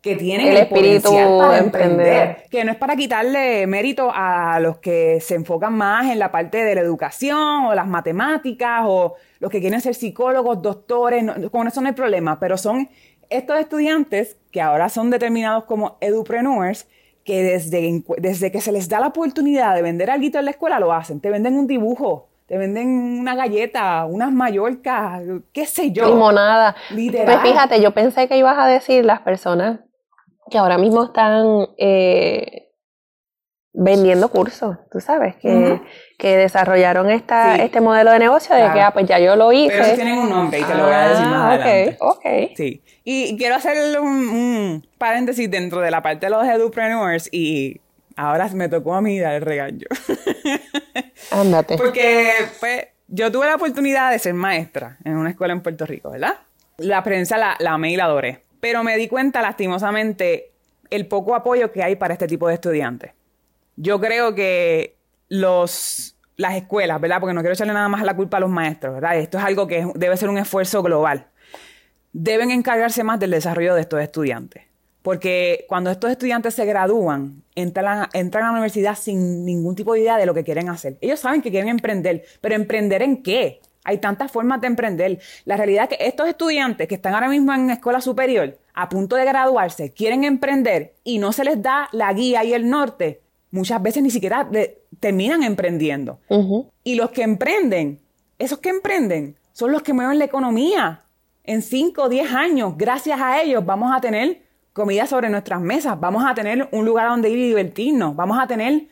S1: que tienen
S2: El
S1: el,
S2: espíritu
S1: potencial para emprender. Que no es para quitarle mérito a los que se enfocan más en la parte de la educación o las matemáticas o los que quieren ser psicólogos, doctores, no- con eso no hay problema, pero son estos estudiantes que ahora son determinados como edupreneurs que desde, desde que se les da la oportunidad de vender algo en la escuela lo hacen. Te venden un dibujo, te venden una galleta, unas mallorcas, qué sé yo.
S2: Limonada.
S1: Literal.
S2: Pues fíjate, yo pensé que ibas a decir las personas que ahora mismo están eh, vendiendo cursos, tú sabes, que, que desarrollaron esta,
S1: Sí.
S2: este modelo de negocio de
S1: Claro.
S2: que, ah, pues ya yo lo hice.
S1: Pero esos tienen un nombre y te lo voy a decir más
S2: Ah,
S1: adelante.
S2: Ok, ok.
S1: Sí. Y quiero hacer un, un paréntesis dentro de la parte de los edupreneurs y ahora me tocó a mí dar el regaño.
S2: Ándate.
S1: Porque pues, yo tuve la oportunidad de ser maestra en una escuela en Puerto Rico, ¿verdad? La prensa la, la amé y la adoré. Pero me di cuenta, lastimosamente, el poco apoyo que hay para este tipo de estudiantes. Yo creo que los, las escuelas, ¿verdad? Porque no quiero echarle nada más la culpa a los maestros, ¿verdad? Esto es algo que debe ser un esfuerzo global. Deben encargarse más del desarrollo de estos estudiantes. Porque cuando estos estudiantes se gradúan, entran, entran a la universidad sin ningún tipo de idea de lo que quieren hacer. Ellos saben que quieren emprender, pero ¿emprender en qué? Hay tantas formas de emprender. La realidad es que estos estudiantes que están ahora mismo en escuela superior, a punto de graduarse, quieren emprender y no se les da la guía y el norte, muchas veces ni siquiera de- terminan emprendiendo. Y los que emprenden, esos que emprenden, son los que mueven la economía. En 5 o 10 años, gracias a ellos, vamos a tener comida sobre nuestras mesas, vamos a tener un lugar donde ir y divertirnos, vamos a tener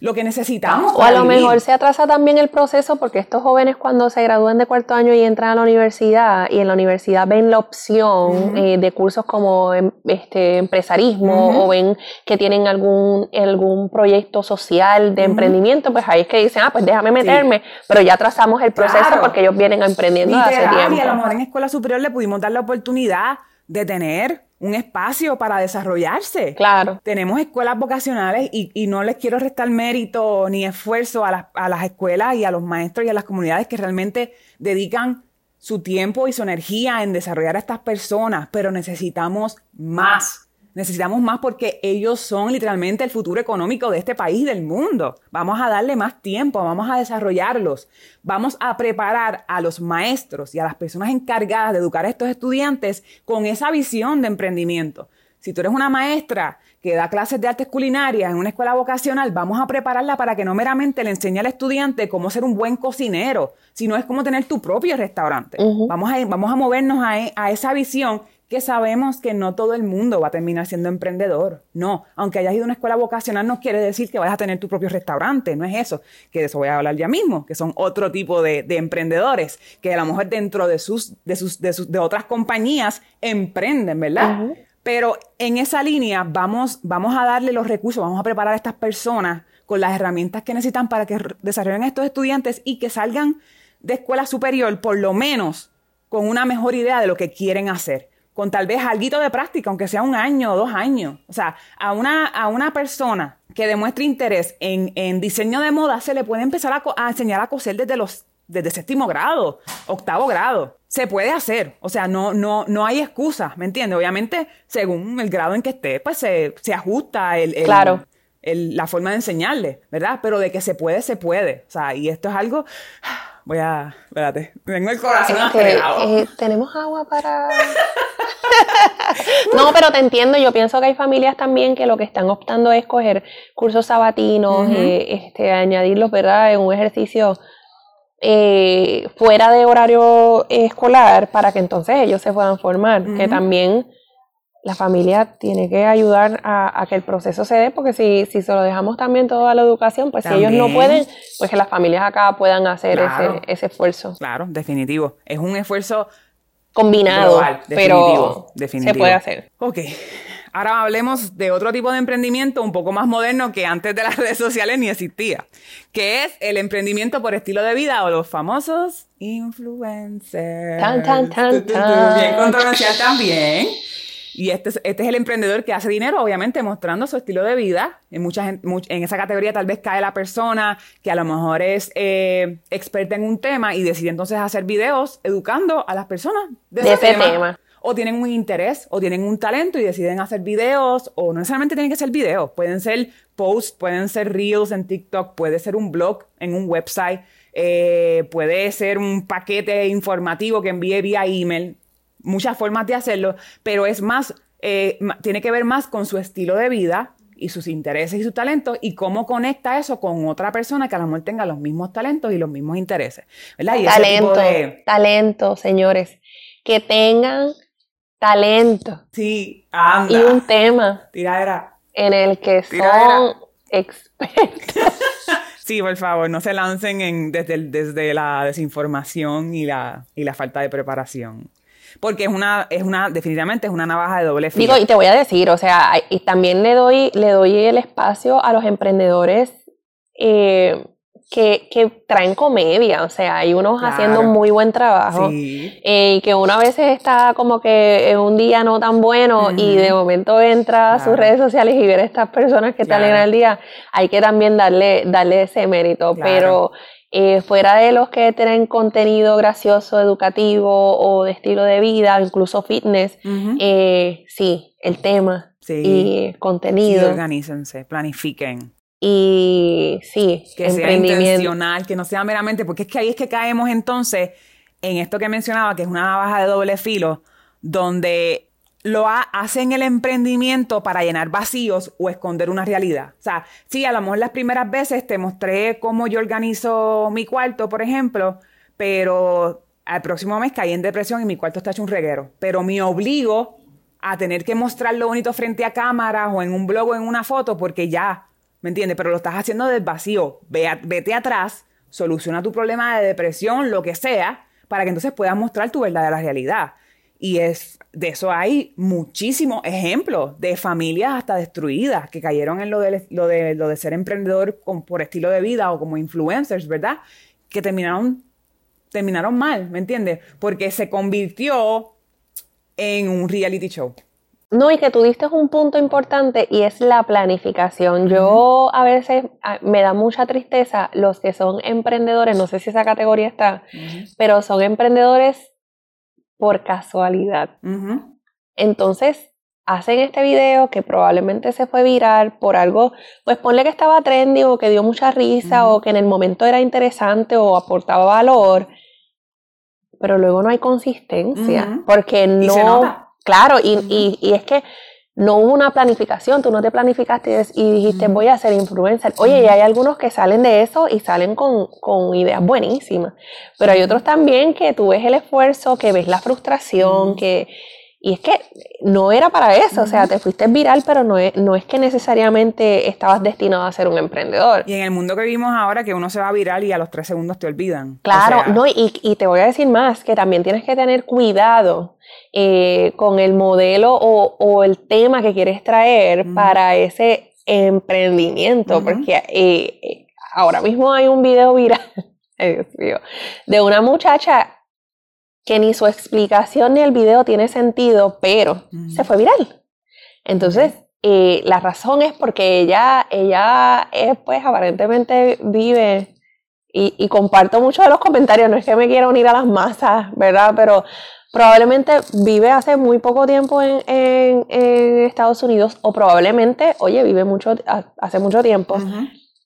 S1: lo que necesitamos.
S2: O a lo
S1: vivir.
S2: mejor se atrasa también el proceso porque estos jóvenes cuando se gradúan de cuarto año y entran a la universidad y en la universidad ven la opción eh, de cursos como em, este empresarismo o ven que tienen algún algún proyecto social de emprendimiento, pues ahí es que dicen, ah, pues déjame meterme, pero ya trazamos el proceso
S1: Claro.
S2: porque ellos vienen emprendiendo hace
S1: Literal, y a lo
S2: tiempo.
S1: mejor en escuela superior le pudimos dar la oportunidad de tener un espacio para desarrollarse.
S2: Claro.
S1: Tenemos escuelas vocacionales y, y no les quiero restar mérito ni esfuerzo a las, a las escuelas y a los maestros y a las comunidades que realmente dedican su tiempo y su energía en desarrollar a estas personas, pero necesitamos más. Necesitamos más porque ellos son literalmente el futuro económico de este país y del mundo. Vamos a darle más tiempo, vamos a desarrollarlos, vamos a preparar a los maestros y a las personas encargadas de educar a estos estudiantes con esa visión de emprendimiento. Si tú eres una maestra que da clases de artes culinarias en una escuela vocacional, vamos a prepararla para que no meramente le enseñe al estudiante cómo ser un buen cocinero, sino es cómo tener tu propio restaurante. vamos, a, vamos a movernos a, a esa visión que sabemos que no todo el mundo va a terminar siendo emprendedor. No, aunque hayas ido a una escuela vocacional no quiere decir que vayas a tener tu propio restaurante, no es eso, que de eso voy a hablar ya mismo, que son otro tipo de, emprendedores, que a lo mejor dentro de sus, de sus, de sus, de otras compañías emprenden, ¿verdad? Pero en esa línea vamos, vamos a darle los recursos, vamos a preparar a estas personas con las herramientas que necesitan para que desarrollen estos estudiantes y que salgan de escuela superior por lo menos con una mejor idea de lo que quieren hacer con tal vez algo de práctica, aunque sea un año o dos años. O sea, a una, a una persona que demuestre interés en, diseño de moda, se le puede empezar a, enseñar a coser desde los desde séptimo grado, octavo grado. Se puede hacer. O sea, no, no, no hay excusa, ¿me entiendes? Obviamente, según el grado en que esté, pues se, ajusta el,
S2: claro.
S1: la forma de enseñarle, ¿verdad? Pero de que se puede, se puede. O sea, y esto es algo Voy a. Espérate. Tengo el corazón este,
S2: eh, Tenemos agua para. no, pero te entiendo. Yo pienso que hay familias también que lo que están optando es coger cursos sabatinos, eh, este, añadirlos, ¿verdad?, en un ejercicio eh, fuera de horario escolar para que entonces ellos se puedan formar. Que también la familia tiene que ayudar a, que el proceso se dé, porque si, si se lo dejamos también todo a la educación, pues si ellos no pueden, pues que las familias acá puedan hacer ese, ese, esfuerzo.
S1: Claro, definitivo. Es un esfuerzo
S2: combinado, pero definitivo. se puede hacer.
S1: Ok. Ahora hablemos de otro tipo de emprendimiento un poco más moderno que antes de las redes sociales ni existía, que es el emprendimiento por estilo de vida o los famosos influencers.
S2: Tan, tan, tan, tan.
S1: Bien controversial también. Y este, este es el emprendedor que hace dinero, obviamente, mostrando su estilo de vida. En, mucha en esa categoría tal vez cae la persona que a lo mejor es eh, experta en un tema y decide entonces hacer videos educando a las personas de, ese, tema. O tienen un interés o tienen un talento y deciden hacer videos, o no necesariamente tienen que ser videos, pueden ser posts, pueden ser reels en TikTok, puede ser un blog en un website, eh, puede ser un paquete informativo que envíe vía email muchas formas de hacerlo, pero es más, eh, tiene que ver más con su estilo de vida y sus intereses y sus talentos y cómo conecta eso con otra persona que a lo mejor tenga los mismos talentos y los mismos intereses. ¿verdad? Y
S2: talento, talento, señores. Que tengan talento.
S1: Sí, anda.
S2: Y un tema.
S1: Tiradera.
S2: En el que son expertos.
S1: Sí, por favor, no se lancen en, desde, desde la desinformación y la, y la falta de preparación porque es una, es una, definitivamente es una navaja de doble filo.
S2: Digo, y te voy a decir, o sea, y también le doy, le doy el espacio a los emprendedores eh, que, que, traen comedia, o sea, hay unos haciendo un muy buen trabajo eh, y que uno a veces está como que en un día no tan bueno y de momento entra a sus redes sociales y ver a estas personas que están en el día, hay que también darle, darle ese mérito, pero eh, fuera de los que tienen contenido gracioso, educativo o de estilo de vida, incluso fitness, eh, sí, el tema y contenido. Sí,
S1: organícense, planifiquen.
S2: Y sí,
S1: que sea intencional, que no sea meramente, porque es que ahí es que caemos entonces en esto que mencionaba, que es una navaja de doble filo, donde lo hacen el emprendimiento para llenar vacíos o esconder una realidad. O sea, sí, a lo mejor las primeras veces te mostré cómo yo organizo mi cuarto, por ejemplo, pero al próximo mes caí en depresión y mi cuarto está hecho un reguero. Pero me obligo a tener que mostrar lo bonito frente a cámaras o en un blog o en una foto porque ya, ¿me entiendes? Pero lo estás haciendo del vacío. vete atrás, soluciona tu problema de depresión, lo que sea, para que entonces puedas mostrar tu verdadera realidad. Y es, de eso hay muchísimos ejemplos de familias hasta destruidas que cayeron en lo de, lo de, lo de ser emprendedor por estilo de vida o como influencers, ¿verdad? Que terminaron, terminaron mal, ¿me entiendes? Porque se convirtió en un reality show.
S2: No, y que tú diste un punto importante y es la planificación. Yo a veces me da mucha tristeza los que son emprendedores, no sé si esa categoría está, pero son emprendedores por casualidad. Entonces, hacen este video que probablemente se fue viral por algo, pues ponle que estaba trendy o que dio mucha risa o que en el momento era interesante o aportaba valor, pero luego no hay consistencia, porque no... Claro, y, y, es que no hubo una planificación, tú no te planificaste y dijiste voy a ser influencer. Oye, y hay algunos que salen de eso y salen con, con, ideas buenísimas, pero hay otros también que tú ves el esfuerzo, que ves la frustración, que y es que no era para eso, o sea, te fuiste viral, pero no es, no es que necesariamente estabas destinado a ser un emprendedor.
S1: Y en el mundo que vivimos ahora, que uno se va viral y a los tres segundos te olvidan.
S2: Claro, no, y, y, te voy a decir más, que también tienes que tener cuidado eh, con el modelo o, o, el tema que quieres traer para ese emprendimiento, porque eh, ahora mismo hay un video viral, Dios mío, de una muchacha que ni su explicación ni el video tiene sentido, pero se fue viral. Entonces, eh, la razón es porque ella, ella es, pues, aparentemente vive y, comparto mucho de los comentarios, no es que me quiera unir a las masas, ¿verdad? Pero probablemente vive hace muy poco tiempo en, Estados Unidos o probablemente, oye, vive mucho, hace mucho tiempo.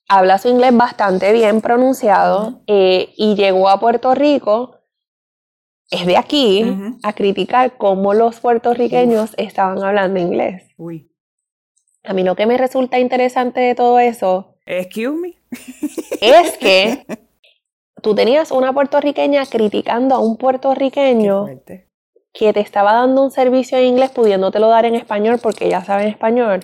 S2: Habla su inglés bastante bien pronunciado eh, y llegó a Puerto Rico es de aquí a criticar cómo los puertorriqueños estaban hablando inglés. Uy. A mí lo que me resulta interesante de todo eso.
S1: Excuse me.
S2: Es que tú tenías una puertorriqueña criticando a un puertorriqueño que te estaba dando un servicio en inglés pudiéndotelo dar en español porque ya saben español.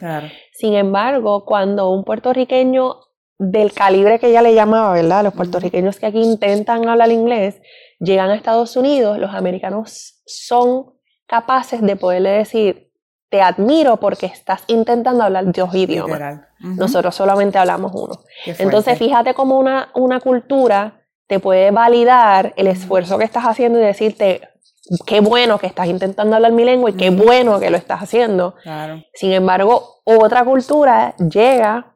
S2: Sin embargo, cuando un puertorriqueño del calibre que ella le llamaba, ¿verdad? Los puertorriqueños que aquí intentan hablar inglés, llegan a Estados Unidos, los americanos son capaces de poderle decir, te admiro porque estás intentando hablar dos idiomas. Nosotros solamente hablamos uno. Entonces, fíjate cómo una, una cultura te puede validar el esfuerzo que estás haciendo y decirte, qué bueno que estás intentando hablar mi lengua y qué bueno que lo estás haciendo. Sin embargo, otra cultura llega,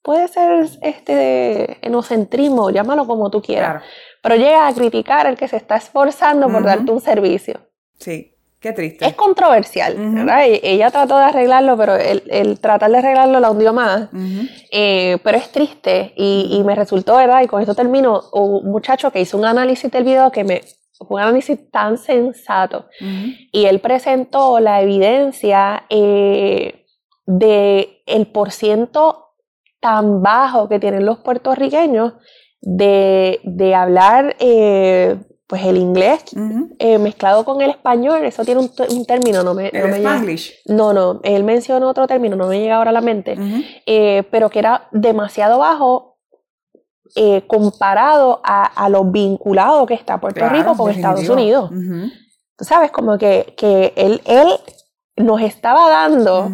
S2: puede ser este enocentrismo, llámalo como tú quieras, pero llega a criticar al que se está esforzando por darte un servicio.
S1: Sí, qué triste.
S2: Es controversial, ¿verdad? E-, ella trató de arreglarlo, pero el, tratar de arreglarlo la hundió más. Eh, pero es triste y, me resultó, ¿verdad? Y con esto termino, un muchacho que hizo un análisis del video que me fue un análisis tan sensato. Y él presentó la evidencia eh, de el porciento tan bajo que tienen los puertorriqueños de, de hablar eh, pues el inglés eh, mezclado con el español, eso tiene un, un término, no me,
S1: no
S2: me
S1: llega.
S2: No, no, él mencionó otro término, no me llega ahora a la mente, eh, pero que era demasiado bajo comparado a, a, lo vinculado que está Puerto Rico con Estados Unidos. Tú sabes, como que, que él, él nos estaba dando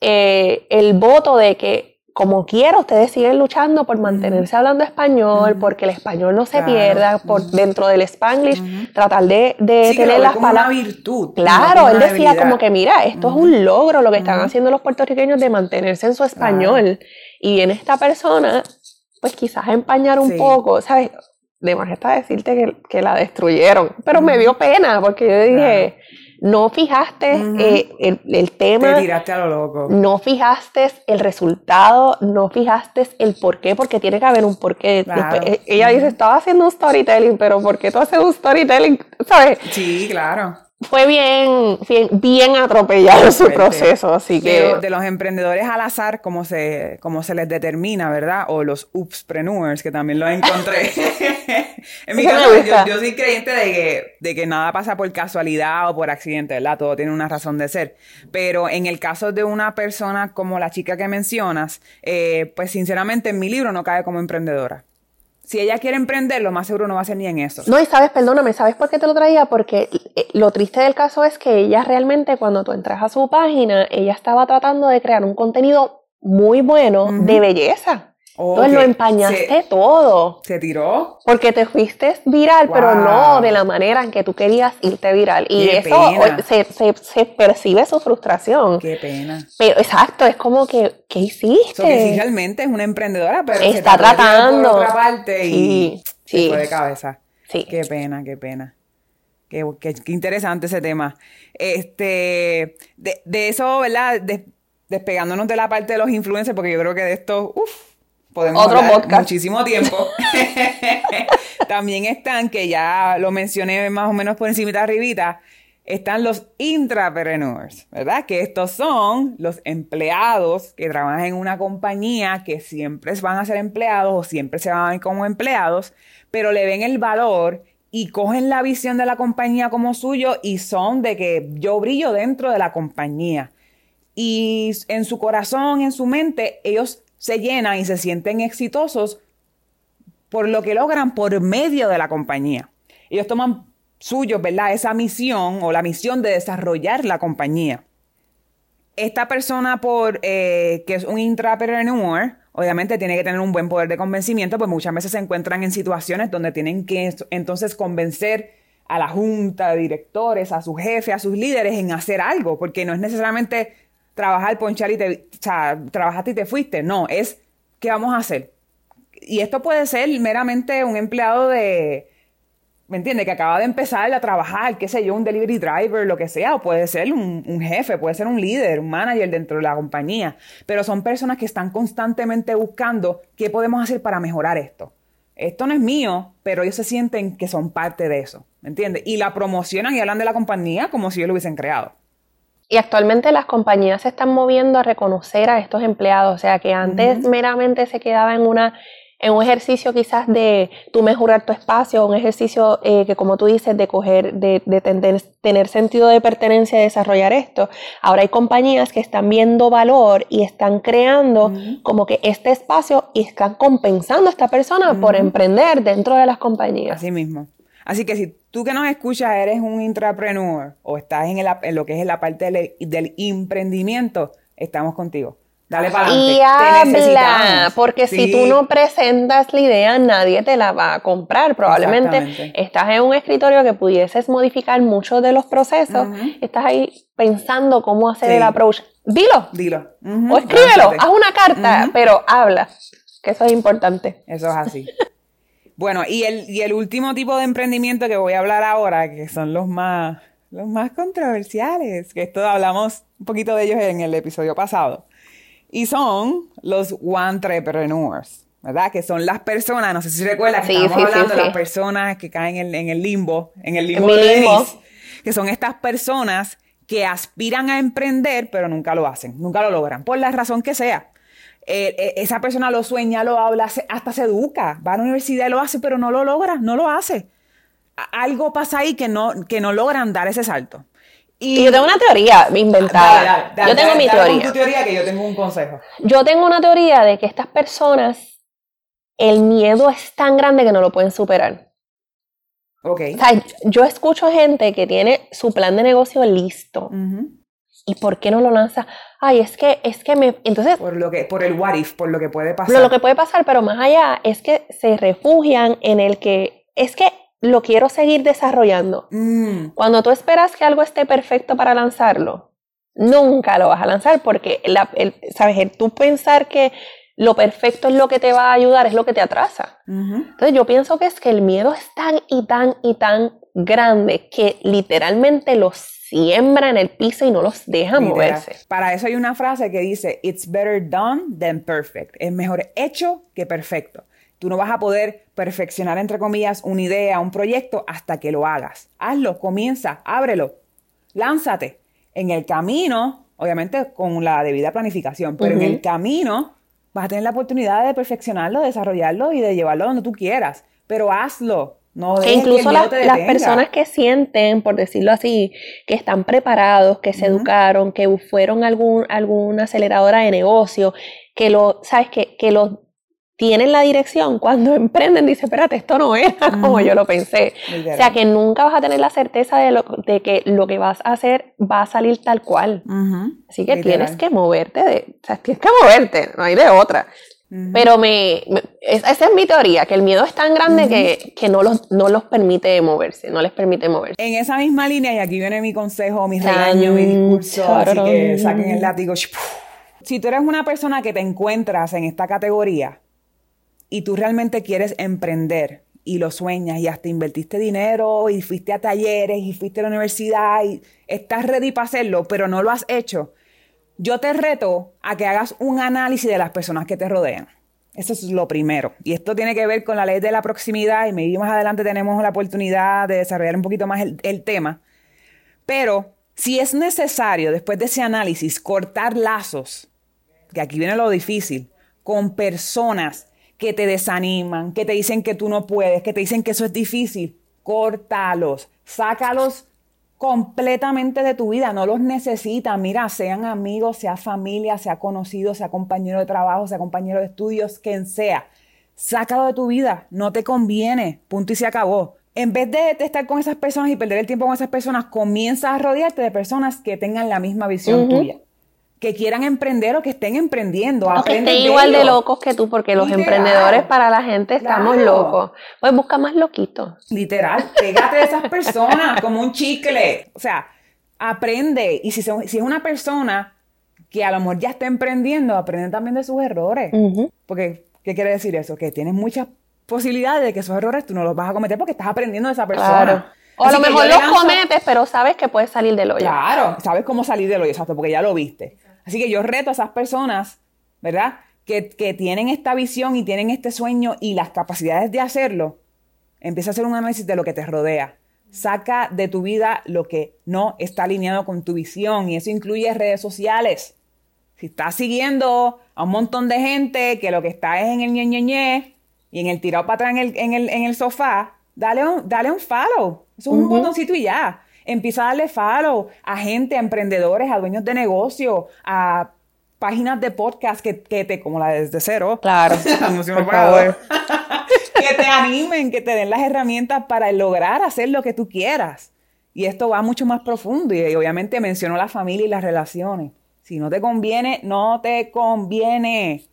S2: el voto de que como quiera, ustedes siguen luchando por mantenerse hablando español, porque el español no se pierda, por dentro del spanglish, tratar de, de tener las palabras.
S1: una virtud.
S2: Claro, él decía como que, mira, esto es un logro lo que están haciendo los puertorriqueños de mantenerse en su español. Y viene esta persona, pues quizás a empañar un poco, ¿sabes? De más está decirte que, que la destruyeron, pero me dio pena porque yo dije no fijaste eh, el, tema.
S1: Te tiraste a lo loco.
S2: No fijaste el resultado, no fijaste el por qué, porque tiene que haber un porqué. Eh, ella dice, estaba haciendo un storytelling, pero ¿por qué tú haces un storytelling? ¿Sabes?
S1: Sí, claro
S2: fue bien, bien, bien atropellado su proceso, así que...
S1: De, los emprendedores al azar, como se, como se les determina, ¿verdad? O los upspreneurs, que también los encontré. en mi caso, yo, soy creyente de que, de que nada pasa por casualidad o por accidente, ¿verdad? Todo tiene una razón de ser. Pero en el caso de una persona como la chica que mencionas, eh, pues sinceramente en mi libro no cae como emprendedora si ella quiere emprender, lo más seguro no va a ser ni en eso.
S2: No, y sabes, perdóname, ¿sabes por qué te lo traía? Porque eh, lo triste del caso es que ella realmente, cuando tú entras a su página, ella estaba tratando de crear un contenido muy bueno de belleza. Entonces lo empañaste todo.
S1: ¿Se tiró?
S2: Porque te fuiste viral, pero no de la manera en que tú querías irte viral. Y eso se, se, percibe su frustración.
S1: Qué pena.
S2: Pero exacto, es como que, ¿qué hiciste?
S1: realmente es una emprendedora, pero
S2: está tratando.
S1: Por otra parte y se fue de cabeza. Sí. Qué pena, qué pena. Qué, qué- qué interesante ese tema. Este, de, de eso, ¿verdad? De- despegándonos de la parte de los influencers, porque yo creo que de esto, uff, podemos
S2: Otro
S1: hablar
S2: podcast.
S1: muchísimo tiempo. También están, que ya lo mencioné más o menos por encima de arribita, están los intrapreneurs, ¿verdad? Que estos son los empleados que trabajan en una compañía que siempre van a ser empleados o siempre se van a ver como empleados, pero le ven el valor y cogen la visión de la compañía como suyo y son de que yo brillo dentro de la compañía. Y en su corazón, en su mente, ellos se llenan y se sienten exitosos por lo que logran por medio de la compañía. Ellos toman suyos, ¿verdad? Esa misión o la misión de desarrollar la compañía. Esta persona por eh, que es un intrapreneur, obviamente tiene que tener un buen poder de convencimiento, pues muchas veces se encuentran en situaciones donde tienen que es- entonces convencer a la junta de directores, a su jefe, a sus líderes en hacer algo, porque no es necesariamente trabajar, ponchar y te, o sea, trabajaste y te fuiste, no, es ¿qué vamos a hacer? Y esto puede ser meramente un empleado de, ¿me entiendes? Que acaba de empezar a trabajar, qué sé yo, un delivery driver, lo que sea, o puede ser un, jefe, puede ser un líder, un manager dentro de la compañía, pero son personas que están constantemente buscando qué podemos hacer para mejorar esto. Esto no es mío, pero ellos se sienten que son parte de eso, ¿me entiendes? Y la promocionan y hablan de la compañía como si ellos lo hubiesen creado.
S2: Y actualmente las compañías se están moviendo a reconocer a estos empleados, o sea que antes meramente se quedaba en una en un ejercicio quizás de tú mejorar tu espacio, un ejercicio eh, que como tú dices de coger, de, de tener, tener sentido de pertenencia y desarrollar esto. Ahora hay compañías que están viendo valor y están creando como que este espacio y están compensando a esta persona por emprender dentro de las compañías.
S1: Así mismo. Así que si tú que nos escuchas eres un intrapreneur o estás en, el- en lo que es la parte del, del emprendimiento, estamos contigo. Dale para adelante.
S2: Y habla, porque si tú no presentas la idea, nadie te la va a comprar. Probablemente estás en un escritorio que pudieses modificar muchos de los procesos, estás ahí pensando cómo hacer
S1: Sí.
S2: el approach. Dilo,
S1: Dilo.
S2: O escríbelo,
S1: lánzate.
S2: haz una carta, pero habla, que eso es importante.
S1: Eso es así. Bueno, y el, y el último tipo de emprendimiento que voy a hablar ahora, que son los más, los más controversiales, que esto hablamos un poquito de ellos en el episodio pasado, y son los entrepreneurs, ¿verdad? Que son las personas, no sé si recuerdas que
S2: Sí,
S1: hablando de
S2: sí.
S1: las personas que caen en, en el limbo, en el limbo de
S2: limbo.
S1: Que son estas personas que aspiran a emprender, pero nunca lo hacen, nunca lo logran, por la razón que sea. Eh, eh, esa persona lo sueña, lo habla, hasta se educa, va a la universidad y lo hace, pero no lo logra, no lo hace. Algo pasa ahí que no, que no logran dar ese salto.
S2: Y yo tengo una teoría inventada.
S1: Dale, dale, dale,
S2: yo tengo mi teoría.
S1: tu teoría que yo tengo un consejo.
S2: Yo tengo una teoría de que estas personas, el miedo es tan grande que no lo pueden superar.
S1: Ok.
S2: O sea, yo escucho gente que tiene su plan de negocio listo.
S1: Ujú.
S2: ¿Y por qué no lo lanza? Ay, es que, es que me. Entonces,
S1: Por lo que, por el what if, por lo que puede pasar.
S2: lo, lo que puede pasar, pero más allá, es que se refugian en el que. Es que lo quiero seguir desarrollando.
S1: Mm,
S2: Cuando tú esperas que algo esté perfecto para lanzarlo, nunca lo vas a lanzar porque, la- el- ¿sabes? El tú pensar que lo perfecto es lo que te va a ayudar, es lo que te atrasa.
S1: ujú.
S2: Entonces yo pienso que es que el miedo es tan y tan y tan grande que literalmente los siembra en el piso y no los deja moverse.
S1: Para eso hay una frase que dice, It's better done than perfect. Es mejor hecho que perfecto. Tú no vas a poder perfeccionar, entre comillas, una idea, un proyecto hasta que lo hagas. Hazlo, comienza, ábrelo, lánzate. En el camino, obviamente con la debida planificación, pero en el camino vas a tener la oportunidad de perfeccionarlo, de desarrollarlo y de llevarlo donde tú quieras. Pero hazlo. No
S2: Que incluso las, personas que sienten, por decirlo así, que están preparados, que se educaron, que fueron algún, alguna aceleradora de negocio, que lo, sabes, que, que lo tienen la dirección, cuando emprenden, dice, espérate, esto no era como yo lo pensé.
S1: Literal.
S2: O sea, que nunca vas a tener la certeza de, lo, de que lo que vas a hacer va a salir tal cual. Así que
S1: Literal.
S2: tienes que moverte, de, o sea, tienes que moverte, no hay de otra. Pero me, me- es- esa es mi teoría, que el miedo es tan grande que, que no, los, no los permite moverse, no les permite moverse.
S1: En esa misma línea, y aquí viene mi consejo, mi
S2: Tan,
S1: regaño, mi discurso, así que saquen el látigo. Si tú eres una persona que te encuentras en esta categoría y tú realmente quieres emprender y lo sueñas y hasta invertiste dinero y fuiste a talleres y fuiste a la universidad y estás ready para hacerlo, pero no lo has hecho, yo te reto a que hagas un análisis de las personas que te rodean. Eso es lo primero. Y esto tiene que ver con la ley de la proximidad y maybe más adelante tenemos la oportunidad de desarrollar un poquito más el, el tema. Pero si es necesario, después de ese análisis, cortar lazos, que aquí viene lo difícil, con personas que te desaniman, que te dicen que tú no puedes, que te dicen que eso es difícil, córtalos, sácalos completamente de tu vida, no los necesitas. Mira, sean amigos, sea familia, sea conocido, sea compañero de trabajo, sea compañero de estudios, quien sea. Sácalo de tu vida, no te conviene, punto y se acabó. En vez de, estar con esas personas y perder el tiempo con esas personas, comienza a rodearte de personas que tengan la misma visión tuya que quieran emprender o que estén emprendiendo.
S2: O que estén igual de locos que tú, porque los emprendedores para la gente estamos locos. Pues busca más loquitos.
S1: Literal, pégate de esas personas como un chicle. O sea, aprende. Y si, si es una persona que a lo mejor ya está emprendiendo, aprende también de sus errores. Porque, ¿qué quiere decir eso? Que tienes muchas posibilidades de que esos errores tú no los vas a cometer porque estás aprendiendo de esa persona.
S2: O a lo mejor los cometes, pero sabes que puedes salir del hoyo.
S1: Claro, sabes cómo salir del hoyo, exacto, porque ya lo viste. Así que yo reto a esas personas, ¿verdad? Que, tienen esta visión y tienen este sueño y las capacidades de hacerlo. Empieza a hacer un análisis de lo que te rodea. Saca de tu vida lo que no está alineado con tu visión y eso incluye redes sociales. Si estás siguiendo a un montón de gente que lo que está es en el ñe, y en el tirado para atrás en el, en el, en el sofá, dale un, dale un follow. Eso es un botoncito y ya. Empieza a darle follow a gente, a emprendedores, a dueños de negocio, a páginas de podcast que, te, como la desde cero.
S2: Claro.
S1: por favor. que te animen, que te den las herramientas para lograr hacer lo que tú quieras. Y esto va mucho más profundo. Y, obviamente menciono la familia y las relaciones. Si no te conviene, no te conviene.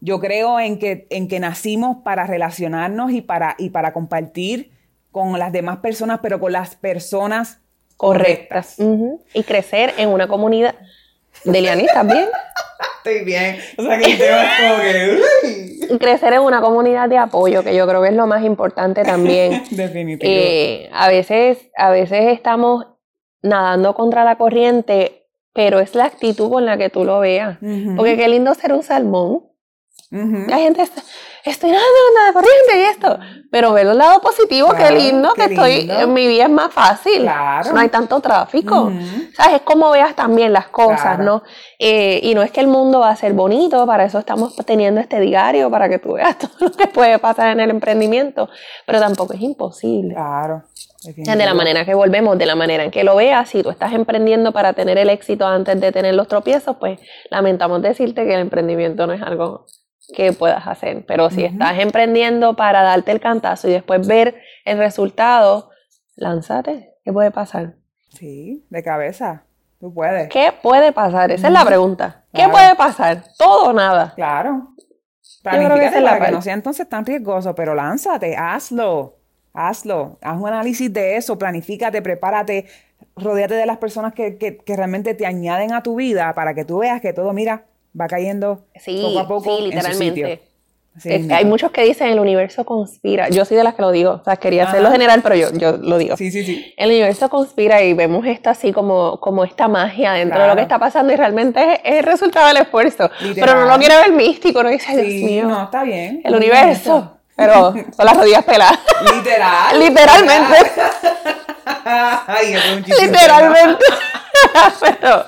S1: Yo creo en que, en que nacimos para relacionarnos y para, y para compartir con las demás personas, pero con las personas correctas.
S2: Y crecer en una comunidad. Deliani, también.
S1: Estoy bien. O sea, que es
S2: como que. crecer en una comunidad de apoyo, que yo creo que es lo más importante también.
S1: Definitivamente.
S2: Eh, a, veces, a veces estamos nadando contra la corriente, pero es la actitud con la que tú lo veas. Porque qué lindo ser un salmón. La gente está, estoy nadando la corriente y esto. Pero ver el lado positivo, qué lindo, que estoy, en mi vida es más fácil. No hay tanto tráfico. ¿Sabes? Es como veas también las cosas, ¿no? Eh, y no es que el mundo va a ser bonito, para eso estamos teniendo este diario, para que tú veas todo lo que puede pasar en el emprendimiento. Pero tampoco es imposible.
S1: Claro.
S2: De la manera que volvemos, de la manera en que lo veas, si tú estás emprendiendo para tener el éxito antes de tener los tropiezos, pues lamentamos decirte que el emprendimiento no es algo que puedas hacer. Pero si estás emprendiendo para darte el cantazo y después ver el resultado, lánzate. ¿Qué puede pasar?
S1: Sí, de cabeza. Tú puedes.
S2: ¿Qué puede pasar? Esa es la pregunta. ¿Qué puede pasar? Todo o nada.
S1: Claro. Planifícate para que no sea entonces tan riesgoso, pero lánzate, hazlo. Hazlo. Haz un análisis de eso, planifícate, prepárate, rodéate de las personas que, que, que realmente te añaden a tu vida para que tú veas que todo, mira, va cayendo poco a poco. Sí, literalmente.
S2: hay muchos que dicen el universo conspira. Yo soy de las que lo digo. O sea, quería hacerlo general, pero yo, yo lo digo.
S1: Sí, sí, sí.
S2: El universo conspira y vemos esto así como, como esta magia dentro de lo que está pasando y realmente es, el resultado del esfuerzo. Pero no lo quiere ver místico, no dice, Dios mío.
S1: No, está bien.
S2: El universo. Pero son las rodillas peladas.
S1: Literal.
S2: Literalmente.
S1: Ay,
S2: Literalmente. pero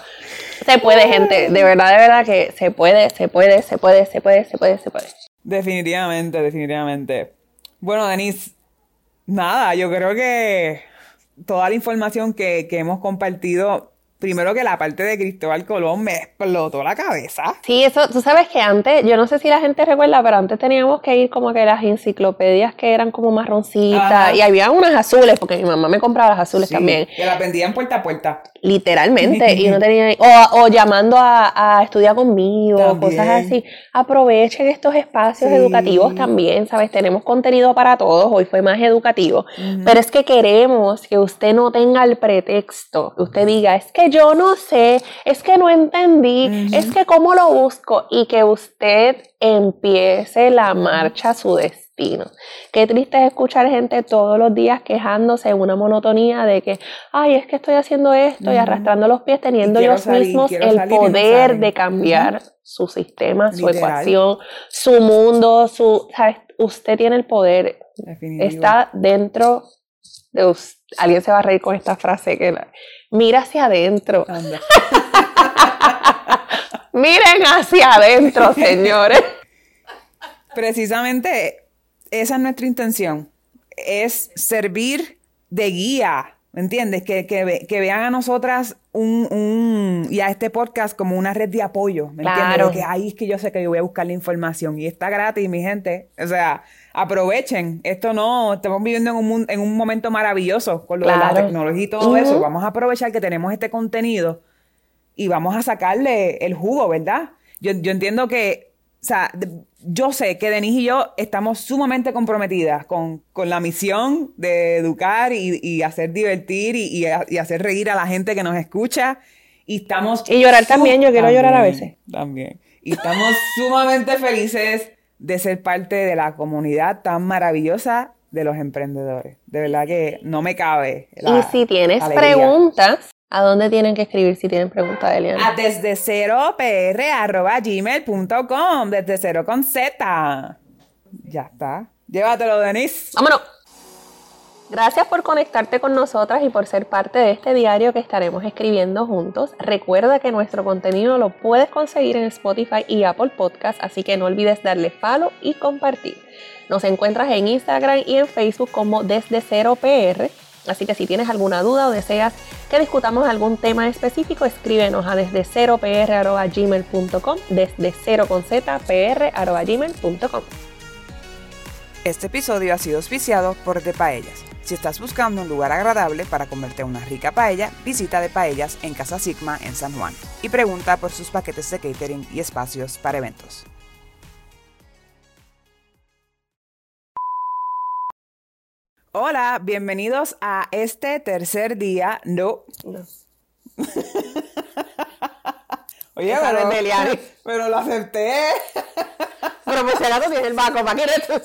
S2: se puede, gente. De verdad, de verdad que se puede, se puede, se puede, se puede, se puede, se puede.
S1: Definitivamente, definitivamente. Bueno, Denise, nada, yo creo que toda la información que, que hemos compartido primero que la parte de Cristóbal Colón me explotó la cabeza.
S2: Sí, eso, tú sabes que antes, yo no sé si la gente recuerda, pero antes teníamos que ir como que las enciclopedias que eran como marroncitas y había unas azules, porque mi mamá me compraba las azules también.
S1: Que las vendían puerta a puerta.
S2: Literalmente, y no tenía, o, o llamando a, a, estudiar conmigo, cosas así. Aprovechen estos espacios educativos también, ¿sabes? Tenemos contenido para todos, hoy fue más educativo, pero es que queremos que usted no tenga el pretexto, que usted diga, es que que yo no sé, es que no entendí, es que cómo lo busco y que usted empiece la marcha a su destino. Qué triste es escuchar gente todos los días quejándose en una monotonía de que, ay, es que estoy haciendo esto y arrastrando los pies, teniendo ellos mismos el poder de cambiar su sistema, su ecuación, su mundo, su, ¿sabes? Usted tiene el poder, está dentro de usted. Alguien se va a reír con esta frase que mira hacia adentro. Miren hacia adentro, señores.
S1: Precisamente esa es nuestra intención. Es servir de guía, ¿me entiendes? Que, que, vean a nosotras un, y a este podcast como una red de apoyo, ¿me entiendes? que ahí es que yo sé que yo voy a buscar la información y está gratis, mi gente. O sea, aprovechen. Esto no, estamos viviendo en un, en un momento maravilloso con lo de la tecnología y todo eso. Vamos a aprovechar que tenemos este contenido y vamos a sacarle el jugo, ¿verdad? Yo, yo entiendo que o sea, yo sé que Denise y yo estamos sumamente comprometidas con, la misión de educar y, hacer divertir y, hacer reír a la gente que nos escucha. Y estamos...
S2: Y llorar también, yo quiero llorar a veces.
S1: También. Y estamos sumamente felices de ser parte de la comunidad tan maravillosa de los emprendedores. De verdad que no me cabe.
S2: y si tienes preguntas, ¿A dónde tienen que escribir si tienen preguntas, Eliana?
S1: A desde cero pr arroba gmail.com, desde cero con Z. Ya está. Llévatelo, Denise.
S2: Vámonos. Gracias por conectarte con nosotras y por ser parte de este diario que estaremos escribiendo juntos. Recuerda que nuestro contenido lo puedes conseguir en Spotify y Apple Podcast, así que no olvides darle follow y compartir. Nos encuentras en Instagram y en Facebook como Desde Cero PR. Así que si tienes alguna duda o deseas que discutamos algún tema específico, escríbenos a desde cero gmail.com, desde cero con z gmail.com.
S1: Este episodio ha sido auspiciado por De Paellas. Si estás buscando un lugar agradable para comerte una rica paella, visita De Paellas en Casa Sigma en San Juan y pregunta por sus paquetes de catering y espacios para eventos. Hola, bienvenidos a este tercer día. No. no. Oye, pero, pero, lo acepté.
S2: Pero me será tiene el banco, ¿para qué eres tú?